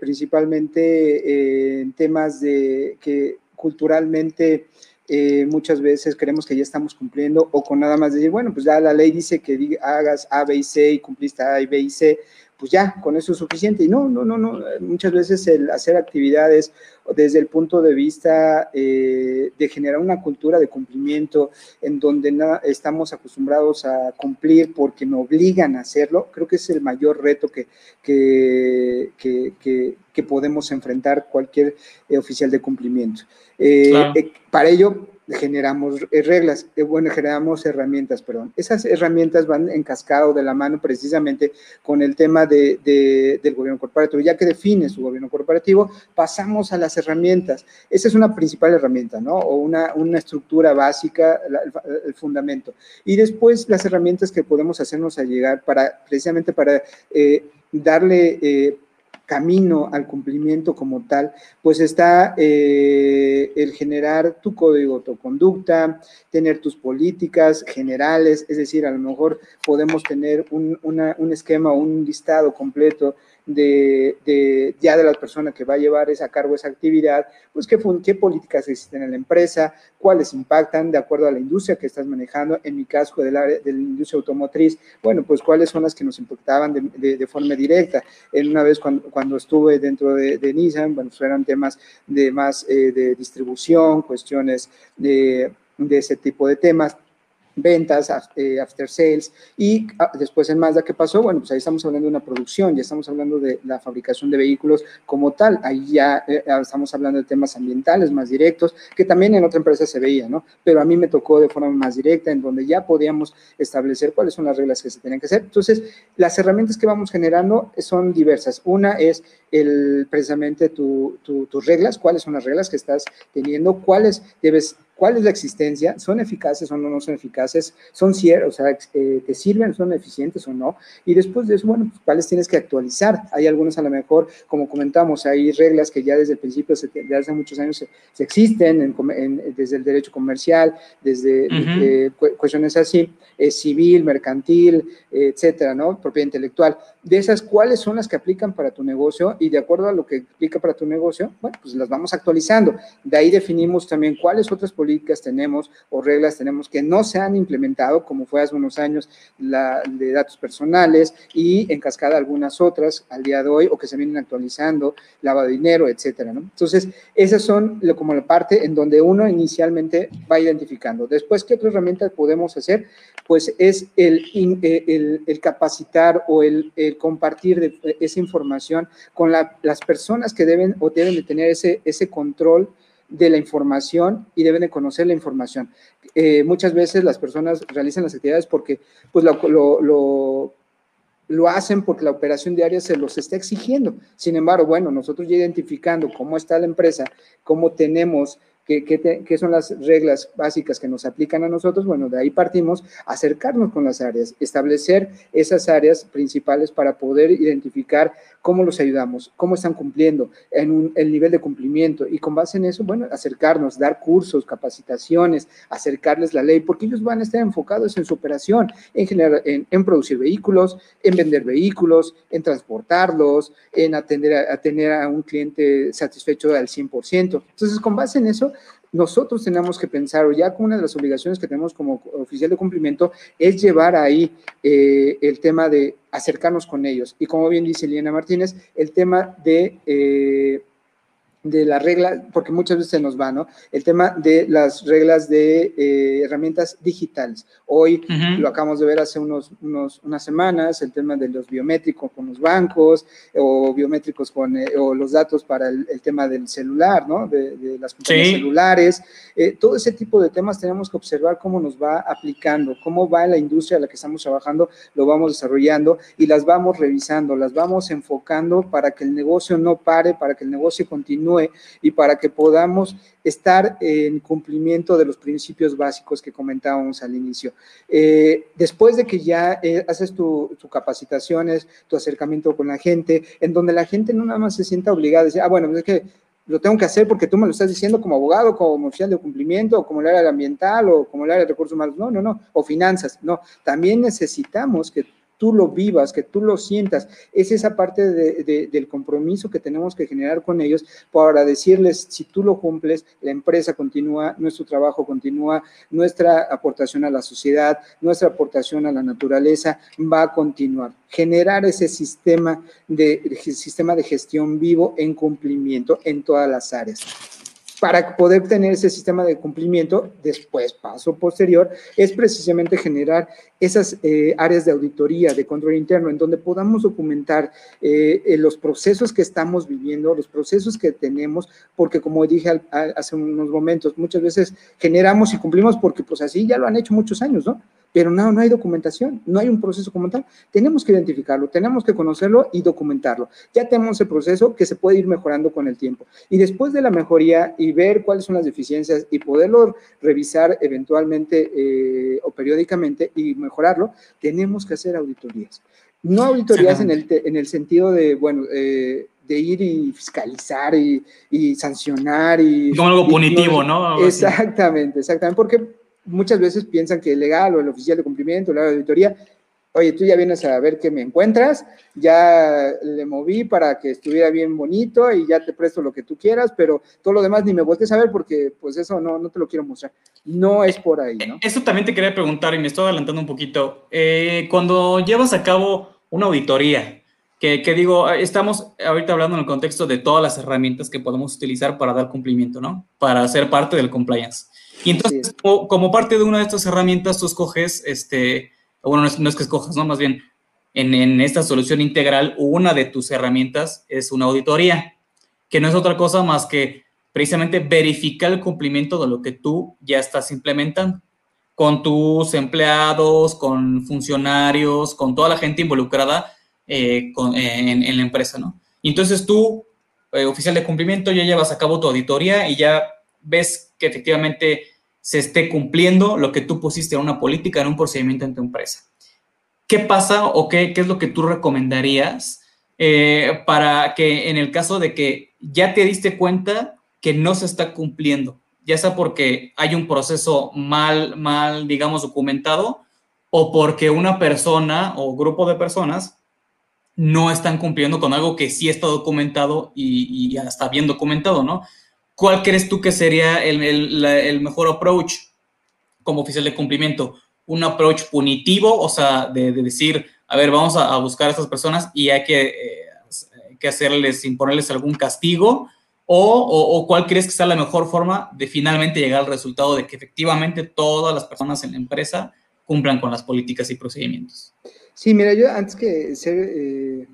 principalmente en temas de que culturalmente eh, muchas veces creemos que ya estamos cumpliendo o con nada más decir, bueno, pues ya la ley dice que hagas A, B y C y cumpliste A, B y C, pues ya, con eso es suficiente. Y no, no, no, no, muchas veces el hacer actividades desde el punto de vista eh, de generar una cultura de cumplimiento en donde estamos acostumbrados a cumplir porque me obligan a hacerlo, creo que es el mayor reto que, que, que, que podemos enfrentar cualquier eh, oficial de cumplimiento. Eh, para ello, generamos eh, reglas, eh, bueno, generamos herramientas, perdón. Esas herramientas van en cascado de la mano precisamente con el tema de, del gobierno corporativo. Ya que define su gobierno corporativo, pasamos a las herramientas. Esa es una principal herramienta, ¿no? O una, una estructura básica, el, fundamento. Y después las herramientas que podemos hacernos a llegar para, precisamente para eh, darle camino al cumplimiento como tal, pues está eh, el generar tu código de conducta, tener tus políticas generales, es decir, a lo mejor podemos tener un, un esquema, un listado completo de, ya de las personas que va a llevar esa cargo esa actividad, pues qué, qué políticas existen en la empresa, cuáles impactan de acuerdo a la industria que estás manejando, en mi caso del área de la industria automotriz, bueno, pues cuáles son las que nos impactaban de, de, forma directa. En una vez cuando, cuando estuve dentro de, Nissan, bueno, pues eran temas de más eh, de distribución, cuestiones de, de ese tipo de temas ventas, eh, after sales, y ah, después en Mazda, ¿qué pasó? Bueno, pues ahí estamos hablando de una producción, ya estamos hablando de la fabricación de vehículos como tal, ahí ya eh, ah, estamos hablando de temas ambientales más directos, que también en otra empresa se veía, ¿no? Pero a mí me tocó de forma más directa, en donde ya podíamos establecer cuáles son las reglas que se tenían que hacer. Entonces, las herramientas que vamos generando son diversas. Una es el, precisamente tus reglas, cuáles son las reglas que estás teniendo, cuáles debes cuál es la existencia, son eficaces o no, no son eficaces, son ciertos, o sea, eh, te sirven, son eficientes o no, y después de eso, bueno, pues, cuáles tienes que actualizar. Hay algunos a lo mejor, como comentamos, hay reglas que ya desde el principio, de hace muchos años, se, existen desde el derecho comercial, desde eh, cuestiones así, eh, civil, mercantil, etcétera, ¿no? Propiedad intelectual. De esas, ¿cuáles son las que aplican para tu negocio? Y de acuerdo a lo que aplica para tu negocio, bueno, pues las vamos actualizando. De ahí definimos también cuáles otras políticas tenemos o reglas tenemos que no se han implementado, como fue hace unos años la de datos personales y en cascada algunas otras al día de hoy o que se vienen actualizando, lavado de dinero, etcétera, ¿no? Entonces, esas son como la parte en donde uno inicialmente va identificando. Después, ¿qué otra herramienta podemos hacer? Pues es el, el, el capacitar o el, compartir de esa información con las personas que deben o deben de tener ese, ese control de la información y deben de conocer la información. Eh, muchas veces las personas realizan las actividades porque pues lo, lo, lo, hacen porque la operación diaria se los está exigiendo. Sin embargo, bueno, nosotros ya identificando cómo está la empresa, cómo tenemos ¿Qué, son las reglas básicas que nos aplican a nosotros? Bueno, de ahí partimos, acercarnos con las áreas, establecer esas áreas principales para poder identificar cómo los ayudamos, cómo están cumpliendo, en el nivel de cumplimiento y con base en eso, bueno, acercarnos, dar cursos, capacitaciones, acercarles la ley, porque ellos van a estar enfocados en su operación, en, generar, en, producir vehículos, en vender vehículos, en transportarlos, en atender a, a tener a un cliente satisfecho al 100%. Entonces, con base en eso, nosotros tenemos que pensar, o ya como una de las obligaciones que tenemos como oficial de cumplimiento, es llevar ahí eh, el tema de acercarnos con ellos. Y como bien dice Liana Martínez, el tema de eh, de la regla, porque muchas veces se nos va, ¿no? El tema de las reglas de eh, herramientas digitales. Hoy lo acabamos de ver hace unos, unos, unas semanas, el tema de los biométricos con los bancos o biométricos con eh, o los datos para el, tema del celular, ¿no? De, las compañías celulares. Eh, todo ese tipo de temas tenemos que observar cómo nos va aplicando, cómo va la industria a la que estamos trabajando, lo vamos desarrollando y las vamos revisando, las vamos enfocando para que el negocio no pare, para que el negocio continúe y para que podamos estar en cumplimiento de los principios básicos que comentábamos al inicio. Eh, después de que ya eh, haces tu, tu, capacitaciones, tu acercamiento con la gente, en donde la gente no nada más se sienta obligada a decir, ah, bueno, pues es que lo tengo que hacer porque tú me lo estás diciendo como abogado, como oficial de cumplimiento, o como el área ambiental, o como el área de recursos humanos. No, no, no. O finanzas. No. También necesitamos que tú lo vivas, que tú lo sientas. Es esa parte del compromiso que tenemos que generar con ellos para decirles, si tú lo cumples, la empresa continúa, nuestro trabajo continúa, nuestra aportación a la sociedad, nuestra aportación a la naturaleza va a continuar. Generar ese sistema de, sistema de gestión vivo en cumplimiento en todas las áreas para poder tener ese sistema de cumplimiento, después, paso posterior, es precisamente generar esas eh, áreas de auditoría, de control interno, en donde podamos documentar eh, los procesos que estamos viviendo, los procesos que tenemos, porque como dije hace unos momentos, muchas veces generamos y cumplimos porque pues así ya lo han hecho muchos años, ¿no? Pero no, no hay documentación, no hay un proceso como tal. Tenemos que identificarlo, tenemos que conocerlo y documentarlo. Ya tenemos el proceso que se puede ir mejorando con el tiempo. Y después de la mejoría y ver cuáles son las deficiencias y poderlo revisar eventualmente eh, o periódicamente y mejorarlo, tenemos que hacer auditorías. No auditorías en el, en el sentido de, bueno, eh, de ir y fiscalizar y, sancionar y... Como algo punitivo, ¿no? Exactamente, exactamente, porque muchas veces piensan que el legal o el oficial de cumplimiento, la auditoría, oye, tú ya vienes a ver qué me encuentras, ya le moví para que estuviera bien bonito y ya te presto lo que tú quieras, pero todo lo demás ni me voltees a ver porque pues eso no, no te lo quiero mostrar. No es por ahí, ¿no? Eso también te quería preguntar y me estoy adelantando un poquito. Eh, cuando llevas a cabo una auditoría, que, que, digo, estamos ahorita hablando en el contexto de todas las herramientas que podemos utilizar para dar cumplimiento, ¿no? Para ser parte del compliance. Y entonces, como, parte de una de estas herramientas, tú escoges, este, bueno, no es, que escojas, ¿no? Más bien, en, en, esta solución integral, una de tus herramientas es una auditoría, que no es otra cosa más que precisamente verificar el cumplimiento de lo que tú ya estás implementando con tus empleados, con funcionarios, con toda la gente involucrada eh, en, en, la empresa, ¿no? Y entonces tú, eh, oficial de cumplimiento, ya llevas a cabo tu auditoría y ya ves que efectivamente se esté cumpliendo lo que tú pusiste en una política, en un procedimiento en tu empresa. ¿Qué pasa o qué, qué es lo que tú recomendarías eh, para que en el caso de que ya te diste cuenta que no se está cumpliendo, ya sea porque hay un proceso mal, mal, digamos, documentado o porque una persona o grupo de personas no están cumpliendo con algo que sí está documentado y, y ya está bien documentado, ¿no? ¿Cuál crees tú que sería el, mejor approach como oficial de cumplimiento? ¿Un approach punitivo, o sea, de, decir, a ver, vamos a, buscar a estas personas y hay que, eh, que hacerles, imponerles algún castigo? O, cuál crees que sea la mejor forma de finalmente llegar al resultado de que efectivamente todas las personas en la empresa cumplan con las políticas y procedimientos? Sí, mira, yo antes que ser eh,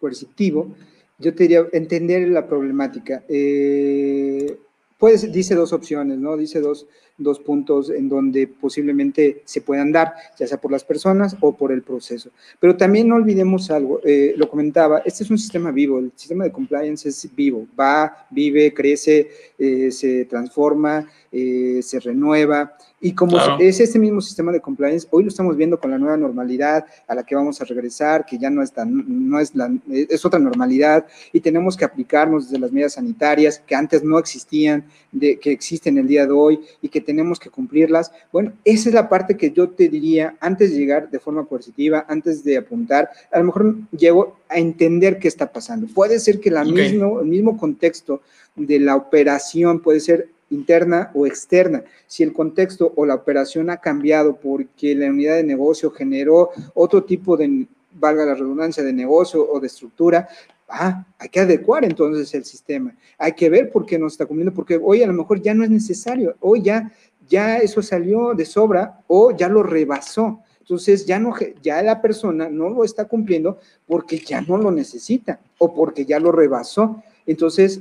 coercitivo, yo te diría entender la problemática. Eh, pues dice dos opciones, ¿no? Dice dos, dos puntos en donde posiblemente se puedan dar, ya sea por las personas o por el proceso. Pero también no olvidemos algo, eh, lo comentaba, este es un sistema vivo, el sistema de compliance es vivo, va, vive, crece, eh, se transforma, se renueva. Y como es este mismo sistema de compliance, hoy lo estamos viendo con la nueva normalidad a la que vamos a regresar, que ya no es no es la, es otra normalidad, y tenemos que aplicarnos desde las medidas sanitarias que antes no existían, de, que existen el día de hoy y que tenemos que cumplirlas. Bueno, esa es la parte que yo te diría antes de llegar de forma coercitiva, antes de apuntar, a lo mejor llego a entender qué está pasando. Puede ser que la mismo, el mismo contexto de la operación puede ser interna o externa. Si el contexto o la operación ha cambiado porque la unidad de negocio generó otro tipo de, valga la redundancia, de negocio o de estructura, ah, hay que adecuar entonces el sistema. Hay que ver por qué no está cumpliendo, porque hoy a lo mejor ya no es necesario, hoy ya, ya eso salió de sobra o ya lo rebasó. Entonces ya no, ya la persona no lo está cumpliendo porque ya no lo necesita o porque ya lo rebasó. Entonces,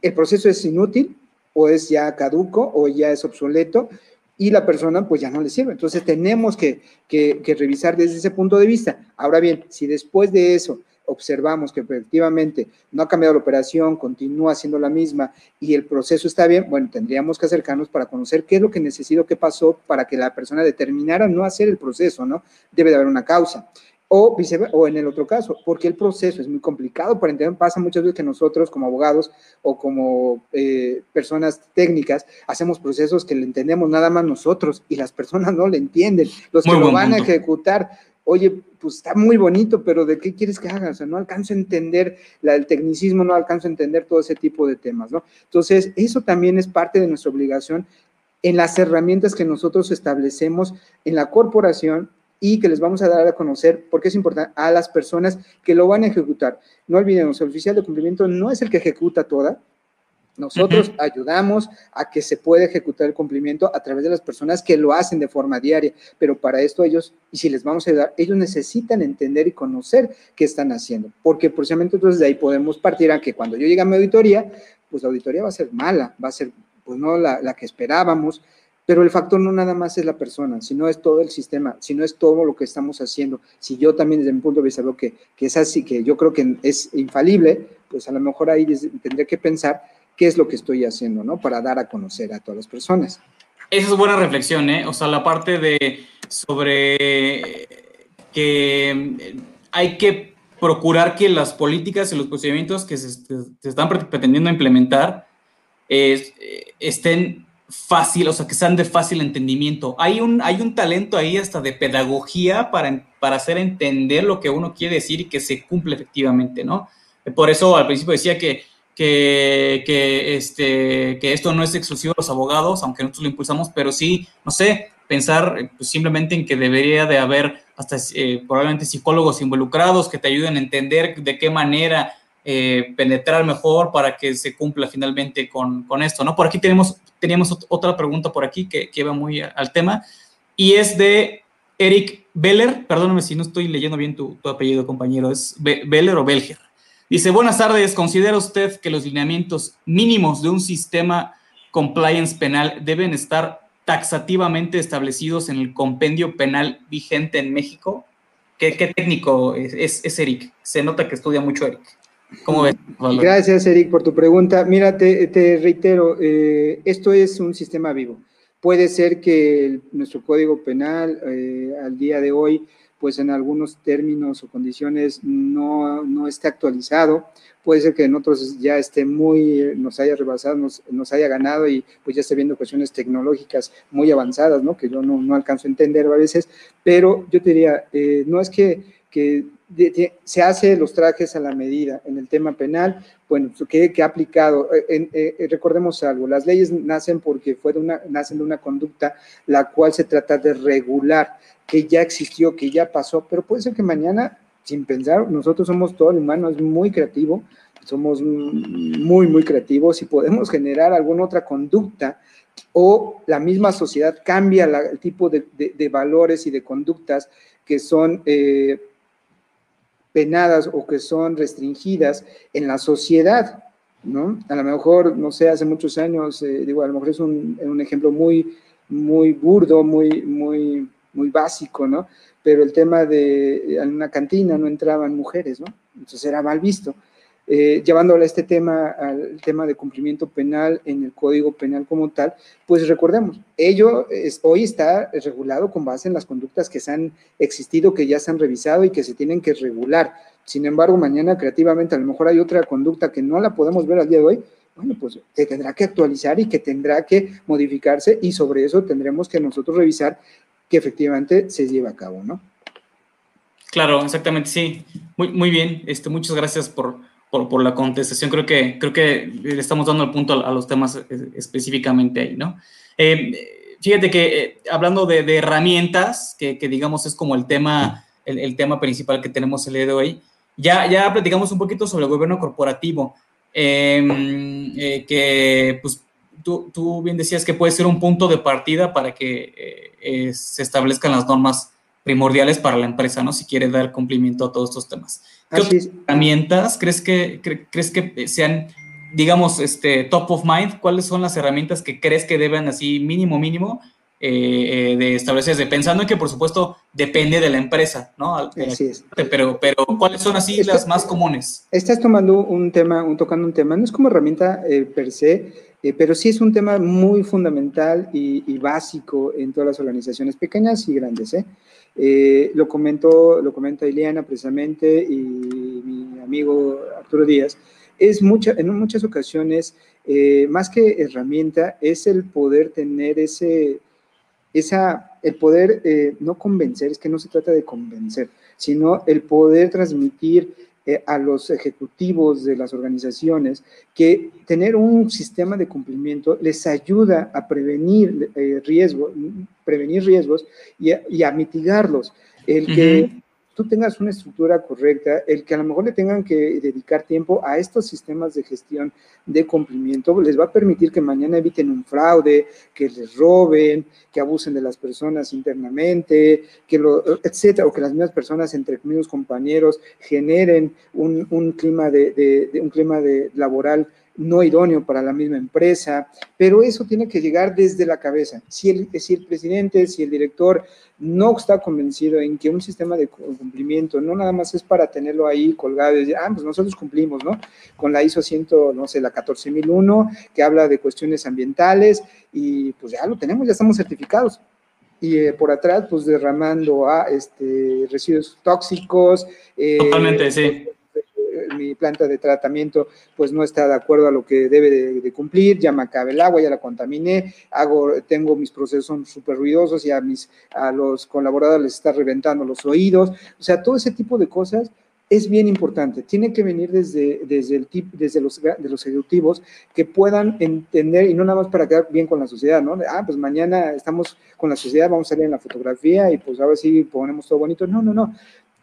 el proceso es inútil o es ya caduco o ya es obsoleto y la persona pues ya no le sirve. Entonces tenemos que, que, revisar desde ese punto de vista. Ahora bien, si después de eso observamos que efectivamente no ha cambiado la operación, continúa siendo la misma y el proceso está bien, bueno, tendríamos que acercarnos para conocer qué es lo que necesito, qué pasó para que la persona determinara no hacer el proceso, ¿no? Debe de haber una causa o, o en el otro caso, porque el proceso es muy complicado para entender. Pasa muchas veces que nosotros como abogados o como eh, personas técnicas hacemos procesos que le entendemos nada más nosotros y las personas no le entienden. Los que lo van a ejecutar oye, pues está muy bonito, pero ¿de qué quieres que haga? O sea, no alcanzo a entender la, el tecnicismo, no alcanzo a entender todo ese tipo de temas, ¿no? Entonces, eso también es parte de nuestra obligación en las herramientas que nosotros establecemos en la corporación y que les vamos a dar a conocer, porque es importante, a las personas que lo van a ejecutar. No olvidemos, el oficial de cumplimiento no es el que ejecuta toda, nosotros ayudamos a que se pueda ejecutar el cumplimiento a través de las personas que lo hacen de forma diaria, pero para esto ellos, y si les vamos a ayudar, ellos necesitan entender y conocer qué están haciendo, porque precisamente entonces de ahí podemos partir a que cuando yo llegue a mi auditoría, pues la auditoría va a ser mala, va a ser pues no la, la que esperábamos, pero el factor no nada más es la persona, sino es todo el sistema, sino es todo lo que estamos haciendo. Si yo también desde mi punto de vista veo que, que es así, que yo creo que es infalible, pues a lo mejor ahí tendré que pensar qué es lo que estoy haciendo, ¿no? Para dar a conocer a todas las personas. Esa es buena reflexión, ¿eh? O sea, la parte de sobre que hay que procurar que las políticas y los procedimientos que se, se están pretendiendo implementar eh, estén fácil, o sea, que sean de fácil entendimiento. Hay un, hay un talento ahí hasta de pedagogía para, para hacer entender lo que uno quiere decir y que se cumple efectivamente, ¿no? Por eso al principio decía que que, este, que esto no es exclusivo de los abogados, aunque nosotros lo impulsamos, pero sí, no sé, pensar pues, simplemente en que debería de haber hasta eh, probablemente psicólogos involucrados que te ayuden a entender de qué manera eh, penetrar mejor para que se cumpla finalmente con, con, esto, ¿no? Por aquí tenemos, teníamos otra pregunta por aquí que, que va muy al tema y es de Eric Beller, perdóname si no estoy leyendo bien tu, tu apellido, compañero, ¿es Beller o Belger? Dice, buenas tardes, ¿considera usted que los lineamientos mínimos de un sistema compliance penal deben estar taxativamente establecidos en el compendio penal vigente en México? ¿Qué, técnico es, Eric? Se nota que estudia mucho Eric. ¿Cómo ves? Gracias, Eric, por tu pregunta. Mira, te, reitero, eh, esto es un sistema vivo. Puede ser que nuestro código penal eh, al día de hoy pues en algunos términos o condiciones no, no esté actualizado. Puede ser que en otros ya esté muy, nos haya rebasado, nos, nos, haya ganado y pues ya esté viendo cuestiones tecnológicas muy avanzadas, ¿no? Que yo no, no alcanzo a entender a veces, pero yo te diría, eh, no es que, que se hace los trajes a la medida en el tema penal, bueno, que, que ha aplicado, eh, eh, recordemos algo, las leyes nacen porque fue de una, nacen de una conducta la cual se trata de regular, que ya existió, que ya pasó, pero puede ser que mañana, sin pensar, nosotros somos todo el humano, es muy creativo, somos muy, muy creativos y podemos generar alguna otra conducta o la misma sociedad cambia el tipo de, valores y de conductas que son eh, penadas o que son restringidas en la sociedad, ¿no? A lo mejor, no sé, hace muchos años, eh, digo, a lo mejor es un, un ejemplo muy, muy burdo, muy, muy muy básico, ¿no? Pero el tema de en una cantina no entraban mujeres, ¿no? Entonces era mal visto. Eh, llevándole este tema al tema de cumplimiento penal en el Código Penal como tal, pues recordemos, ello es, hoy está regulado con base en las conductas que se han existido, que ya se han revisado y que se tienen que regular. Sin embargo, mañana creativamente a lo mejor hay otra conducta que no la podemos ver al día de hoy, bueno, pues se tendrá que actualizar y que tendrá que modificarse y sobre eso tendremos que nosotros revisar que efectivamente se lleva a cabo, ¿no? Claro, exactamente, sí. Muy, muy bien. Este, muchas gracias por, por, la contestación. Creo que, creo que le estamos dando el punto a, los temas eh, específicamente ahí, ¿no? Eh, fíjate que eh, hablando de, herramientas, que, digamos es como el tema, el, tema principal que tenemos el día de hoy, ya, ya platicamos un poquito sobre el gobierno corporativo, em, que pues tú, tú, bien decías que puede ser un punto de partida para que eh, eh, se establezcan las normas primordiales para la empresa, ¿no? Si quiere dar cumplimiento a todos estos temas. ¿Qué herramientas crees que, crees que sean, digamos, este, top of mind? ¿Cuáles son las herramientas que crees que deben así mínimo, mínimo, eh, de establecerse? Pensando en que, por supuesto, depende de la empresa, ¿no? Así es. Pero, pero, ¿cuáles son así las más comunes? Estás tomando un tema, un, tocando un tema, no es como herramienta per se, eh, pero sí es un tema muy fundamental y, básico en todas las organizaciones pequeñas y grandes. ¿eh? Eh, lo, comentó, lo comenta Ileana precisamente y mi amigo Arturo Díaz. Es mucha, en muchas ocasiones, más que herramienta, es el poder tener ese, esa, el poder no convencer, es que no se trata de convencer, sino el poder transmitir eh, a los ejecutivos de las organizaciones que tener un sistema de cumplimiento les ayuda a prevenir eh, riesgos, prevenir riesgos y a, mitigarlos. El que tú tengas una estructura correcta, el que a lo mejor le tengan que dedicar tiempo a estos sistemas de gestión de cumplimiento, les va a permitir que mañana eviten un fraude, que les roben, que abusen de las personas internamente, que lo, etcétera, o que las mismas personas entre mismos compañeros generen un, clima de, un clima de laboral no idóneo para la misma empresa, pero eso tiene que llegar desde la cabeza. Si el, si el presidente, si el director no está convencido en que un sistema de cumplimiento no nada más es para tenerlo ahí colgado y decir, ah, pues nosotros cumplimos, ¿no? Con la ISO 100, no sé, la 14001, que habla de cuestiones ambientales y pues ya lo tenemos, ya estamos certificados. Y eh, por atrás, pues derramando a este, residuos tóxicos. Eh, Totalmente, sí mi planta de tratamiento pues no está de acuerdo a lo que debe de, cumplir, ya me acaba el agua, ya la contaminé, hago, tengo mis procesos súper ruidosos y a, mis, a los colaboradores les está reventando los oídos, o sea, todo ese tipo de cosas es bien importante. Tiene que venir desde, desde, el desde los, de los ejecutivos que puedan entender y no nada más para quedar bien con la sociedad, ¿no? Ah, pues mañana estamos con la sociedad, vamos a salir en la fotografía y pues ahora sí ponemos todo bonito. No, no, no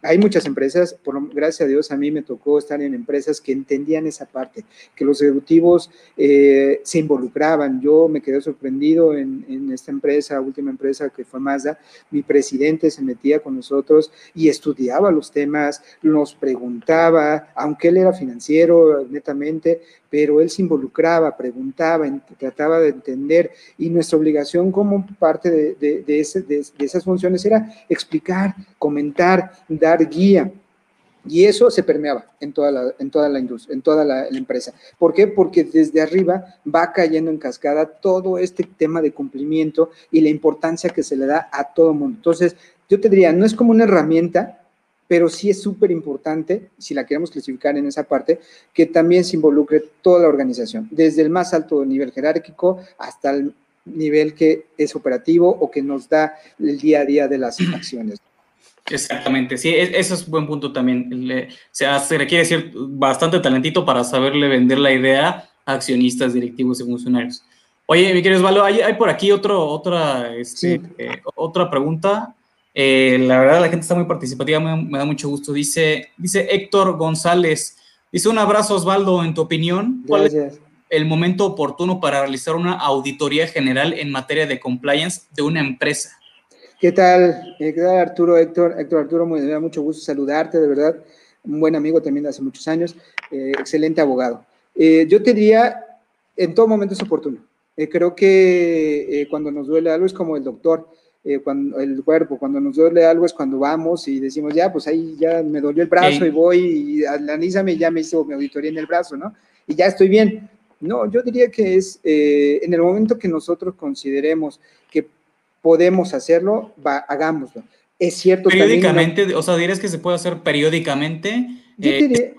hay muchas empresas, por, gracias a Dios a mí me tocó estar en empresas que entendían esa parte, que los ejecutivos eh, se involucraban. Yo me quedé sorprendido en, en, esta empresa, última empresa que fue Mazda, mi presidente se metía con nosotros y estudiaba los temas, nos preguntaba, aunque él era financiero netamente, pero él se involucraba, preguntaba, trataba de entender y nuestra obligación como parte de, de, esas funciones era explicar, comentar, dar guía. Y eso se permeaba en toda la, en toda la industria, en toda la, empresa. ¿Por qué? Porque desde arriba va cayendo en cascada todo este tema de cumplimiento y la importancia que se le da a todo mundo. Entonces, yo te diría, no es como una herramienta, pero sí es súper importante, si la queremos clasificar en esa parte, que también se involucre toda la organización, desde el más alto nivel jerárquico hasta el nivel que es operativo o que nos da el día a día de las acciones. Exactamente, sí, eso es buen punto también. se requiere ser bastante talentito para saberle vender la idea a accionistas, directivos y funcionarios. Oye, mi querido Osvaldo, hay, por aquí otro, otra, este, eh, otra pregunta. Eh, la verdad, la gente está muy participativa, me, da mucho gusto. Dice, dice Héctor González, dice un abrazo Osvaldo, en tu opinión, ¿cuál es el momento oportuno para realizar una auditoría general en materia de compliance de una empresa? ¿Qué tal? Eh, ¿Qué tal Arturo, Héctor? Héctor Arturo, me da mucho gusto saludarte, de verdad. Un buen amigo también de hace muchos años, eh, excelente abogado. yo te diría, en todo momento es oportuno. creo que cuando nos duele algo es como el doctor eh, cuando el cuerpo, cuando nos duele algo es cuando vamos y decimos, ya, pues ahí ya me dolió el brazo y voy y analízame, ya me hizo mi auditoría en el brazo, ¿no? Y ya estoy bien. No, yo diría que es eh, en el momento que nosotros consideremos que podemos hacerlo, va, hagámoslo. Es cierto. Periódicamente, o sea, dirías que se puede hacer periódicamente. Eh,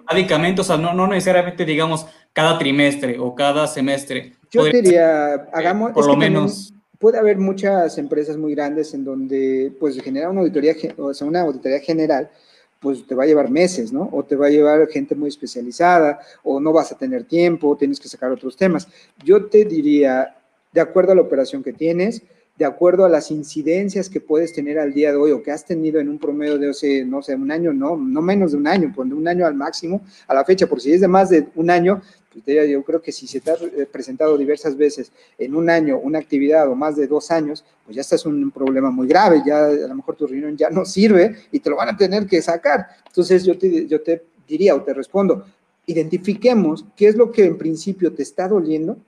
o sea, no, no necesariamente, digamos, cada trimestre o cada semestre. Yo diría, hagamos. Por lo menos puede haber muchas empresas muy grandes en donde, pues, generar una auditoría, o sea, una auditoría general, pues te va a llevar meses, ¿no? O te va a llevar gente muy especializada, o no vas a tener tiempo, tienes que sacar otros temas. Yo te diría, de acuerdo a la operación que tienes, de acuerdo a las incidencias que puedes tener al día de hoy o que has tenido en un promedio de, no sé, un año, no, no menos de un año, pues de un año al máximo a la fecha, por si es de más de un año, pues yo creo que si se te ha eh, presentado diversas veces en un año una actividad o más de dos años, pues ya estás en un problema muy grave, ya a lo mejor tu reunión ya no sirve y te lo van a tener que sacar. Entonces yo te, yo te diría o te respondo, identifiquemos qué es lo que en principio te está doliendo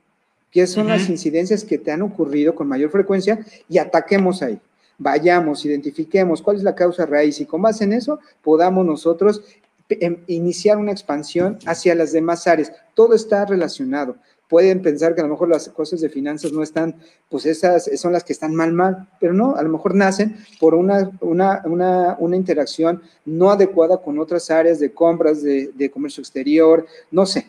qué son las incidencias que te han ocurrido con mayor frecuencia y ataquemos ahí. Vayamos, identifiquemos cuál es la causa raíz y con base en eso podamos nosotros em, iniciar una expansión hacia las demás áreas. Todo está relacionado. Pueden pensar que a lo mejor las cosas de finanzas no están, pues esas son las que están mal, mal, pero no, a lo mejor nacen por una, una, una, una interacción no adecuada con otras áreas de compras, de, de comercio exterior, no sé,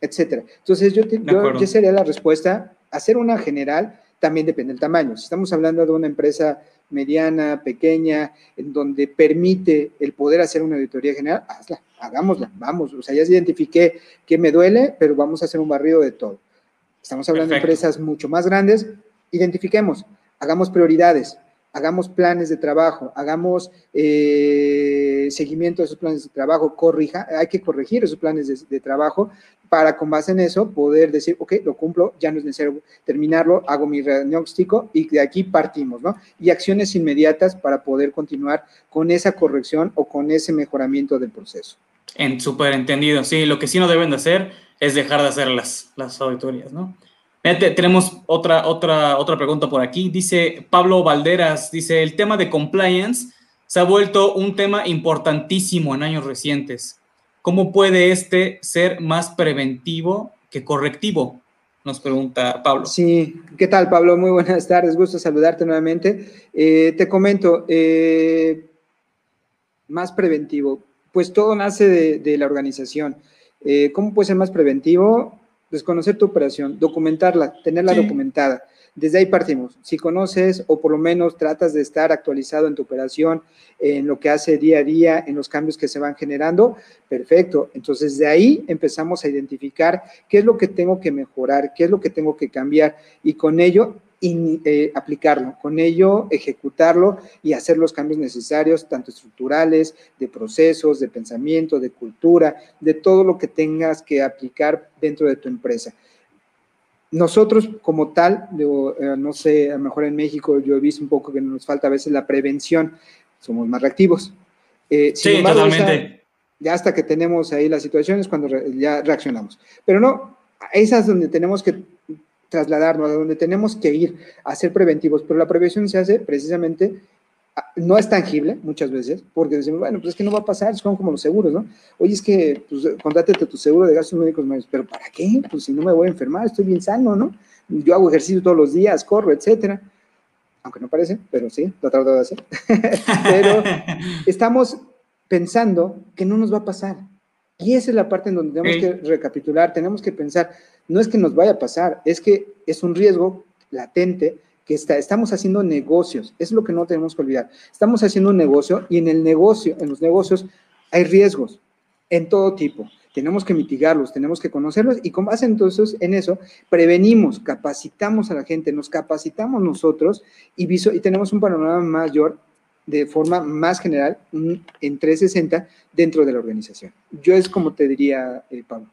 etcétera. Entonces, yo, yo, sería la respuesta, hacer una general, también depende del tamaño. Si estamos hablando de una empresa mediana, pequeña, en donde permite el poder hacer una auditoría general, hazla, hagámosla, vamos. O sea, ya se identifiqué que me duele, pero vamos a hacer un barrido de todo. Estamos hablando de empresas mucho más grandes, identifiquemos, hagamos prioridades, hagamos planes de trabajo, hagamos eh, seguimiento de esos planes de trabajo, corrija, hay que corregir esos planes de, trabajo para con base en eso poder decir, ok, lo cumplo, ya no es necesario terminarlo, hago mi diagnóstico y de aquí partimos, ¿no? Y acciones inmediatas para poder continuar con esa corrección o con ese mejoramiento del proceso. En súper entendido, sí, lo que sí no deben de hacer es dejar de hacer las, las auditorías, ¿no? tenemos otra, otra, otra pregunta por aquí. Dice Pablo Valderas, dice, el tema de compliance se ha vuelto un tema importantísimo en años recientes. ¿Cómo puede este ser más preventivo que correctivo? Nos pregunta Pablo. Sí, ¿qué tal Pablo? Muy buenas tardes, gusto saludarte nuevamente. Eh, te comento, eh, más preventivo, pues todo nace de, la organización. Eh, ¿Cómo puede ser más preventivo? desconocer tu operación, documentarla, tenerla documentada. Desde ahí partimos. Si conoces o por lo menos tratas de estar actualizado en tu operación, en lo que hace día a día, en los cambios que se van generando, perfecto. Entonces de ahí empezamos a identificar qué es lo que tengo que mejorar, qué es lo que tengo que cambiar y con ello eh, aplicarlo, con ello ejecutarlo y hacer los cambios necesarios, tanto estructurales, de procesos, de pensamiento, de cultura, de todo lo que tengas que aplicar dentro de tu empresa. Nosotros como tal, eh, no sé, a lo mejor en México yo he visto un poco que nos falta a veces la prevención, somos más reactivos. Eh, sí, totalmente. Ya hasta que tenemos ahí las situaciones cuando ya reaccionamos. Pero no, esas es donde tenemos que trasladarnos, a donde tenemos que ir a ser preventivos, pero la prevención se hace precisamente, no es tangible muchas veces, porque decimos, bueno, pues es que no va a pasar, son como los seguros, ¿no? Oye, es que, pues, contátete tu seguro de gastos médicos pero ¿para qué? Pues si no me voy a enfermar, estoy bien sano, ¿no? Yo hago ejercicio todos los días, corro, etcétera. Aunque no parece, pero sí, lo trato de hacer. pero estamos pensando que no nos va a pasar. Y esa es la parte en donde tenemos que recapitular, tenemos que pensar, no es que nos vaya a pasar, es que es un riesgo latente que estamos haciendo negocios, es lo que no tenemos que olvidar. Estamos haciendo un negocio y en el negocio, en los negocios hay riesgos en todo tipo. Tenemos que mitigarlos, tenemos que conocerlos y con base entonces en eso prevenimos, capacitamos a la gente, nos capacitamos nosotros y, y tenemos un panorama mayor de forma más general en 360 dentro de la organización. Yo es como te diría, eh, Pablo.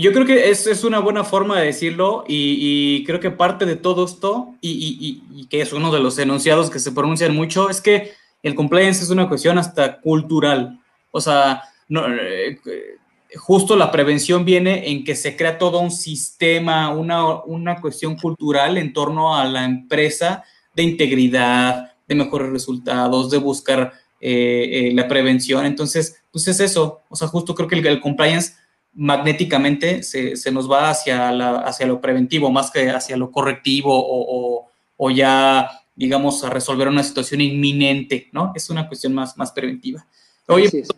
Yo creo que es, es, una buena forma de decirlo y, creo que parte de todo esto y, y, que es uno de los enunciados que se pronuncian mucho es que el compliance es una cuestión hasta cultural. O sea, no, eh, justo la prevención viene en que se crea todo un sistema, una, una cuestión cultural en torno a la empresa de integridad, de mejores resultados, de buscar eh, eh, la prevención. Entonces, pues es eso. O sea, justo creo que el, compliance magnéticamente se, se, nos va hacia, la, hacia lo preventivo más que hacia lo correctivo o, o, ya, digamos, a resolver una situación inminente, ¿no? Es una cuestión más, más preventiva. Oye, pues,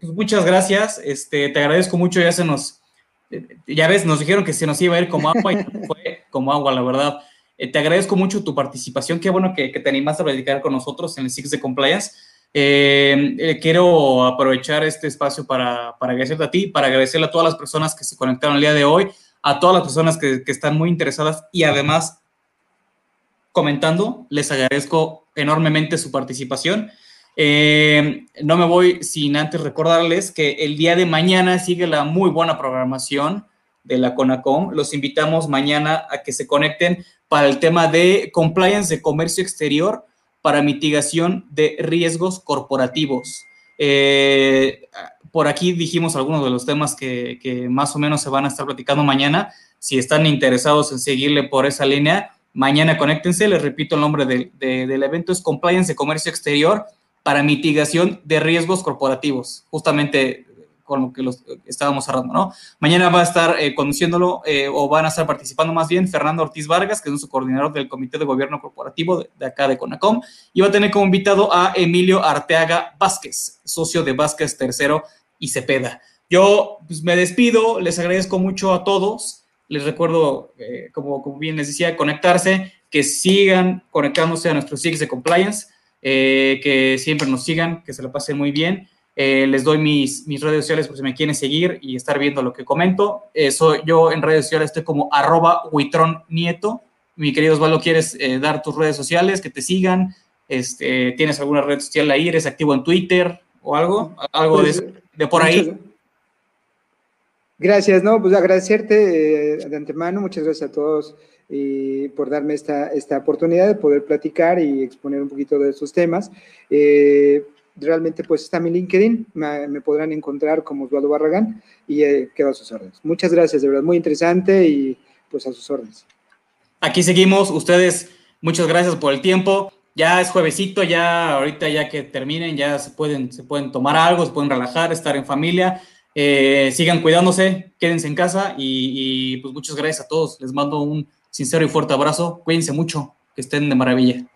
pues, muchas gracias. Este, te agradezco mucho. Ya se nos, ya ves, nos dijeron que se nos iba a ir como agua y fue como agua, la verdad. Eh, te agradezco mucho tu participación. Qué bueno que, te animaste a platicar con nosotros en el Six de Compliance. Eh, eh, quiero aprovechar este espacio para, para, a ti, para agradecerle a todas las personas que se conectaron el día de hoy, a todas las personas que, que están muy interesadas y además comentando. Les agradezco enormemente su participación. no me voy sin antes recordarles que el día de mañana sigue la muy buena programación de la CONACOM. Los invitamos mañana a que se conecten para el tema de compliance de comercio exterior para mitigación de riesgos corporativos. Eh, por aquí dijimos algunos de los temas que, más o menos se van a estar platicando mañana. Si están interesados en seguirle por esa línea, mañana conéctense. Les repito, el nombre del evento es Compliance de Comercio Exterior para mitigación de riesgos corporativos. Justamente con lo que los, estábamos cerrando, ¿no? Mañana va a estar eh, conduciéndolo eh, o van a estar participando más bien Fernando Ortiz Vargas, que es nuestro coordinador del Comité de Gobierno Corporativo de, acá de CONACOM, y va a tener como invitado a Emilio Arteaga Vázquez, socio de Vázquez Tercero y Cepeda. Yo pues, me despido, les agradezco mucho a todos, les recuerdo, eh, como, como bien les decía, conectarse, que sigan conectándose a nuestros SIGs de compliance, eh, que siempre nos sigan, que se lo pasen muy bien. Eh, les doy mis, mis redes sociales por si me quieren seguir y estar viendo lo que comento. soy yo en redes sociales estoy como arroba Nieto. Mi querido Osvaldo, ¿quieres dar tus redes sociales, que te sigan? Este, ¿Tienes alguna red social ahí? ¿Eres activo en Twitter o algo? ¿Algo de, pues, de por ahí? Gracias, no, pues agradecerte eh, de antemano, muchas gracias a todos y por darme esta, esta oportunidad de poder platicar y exponer un poquito de esos temas. Eh, realmente pues está mi LinkedIn, me, podrán encontrar como Osvaldo Barragán y eh, quedo a sus órdenes. Muchas gracias, de verdad, muy interesante y pues a sus órdenes. Aquí seguimos, ustedes, muchas gracias por el tiempo. Ya es juevesito, ya ahorita ya que terminen, ya se pueden, se pueden tomar algo, se pueden relajar, estar en familia. Eh, sigan cuidándose, quédense en casa y, y pues muchas gracias a todos. Les mando un sincero y fuerte abrazo. Cuídense mucho, que estén de maravilla.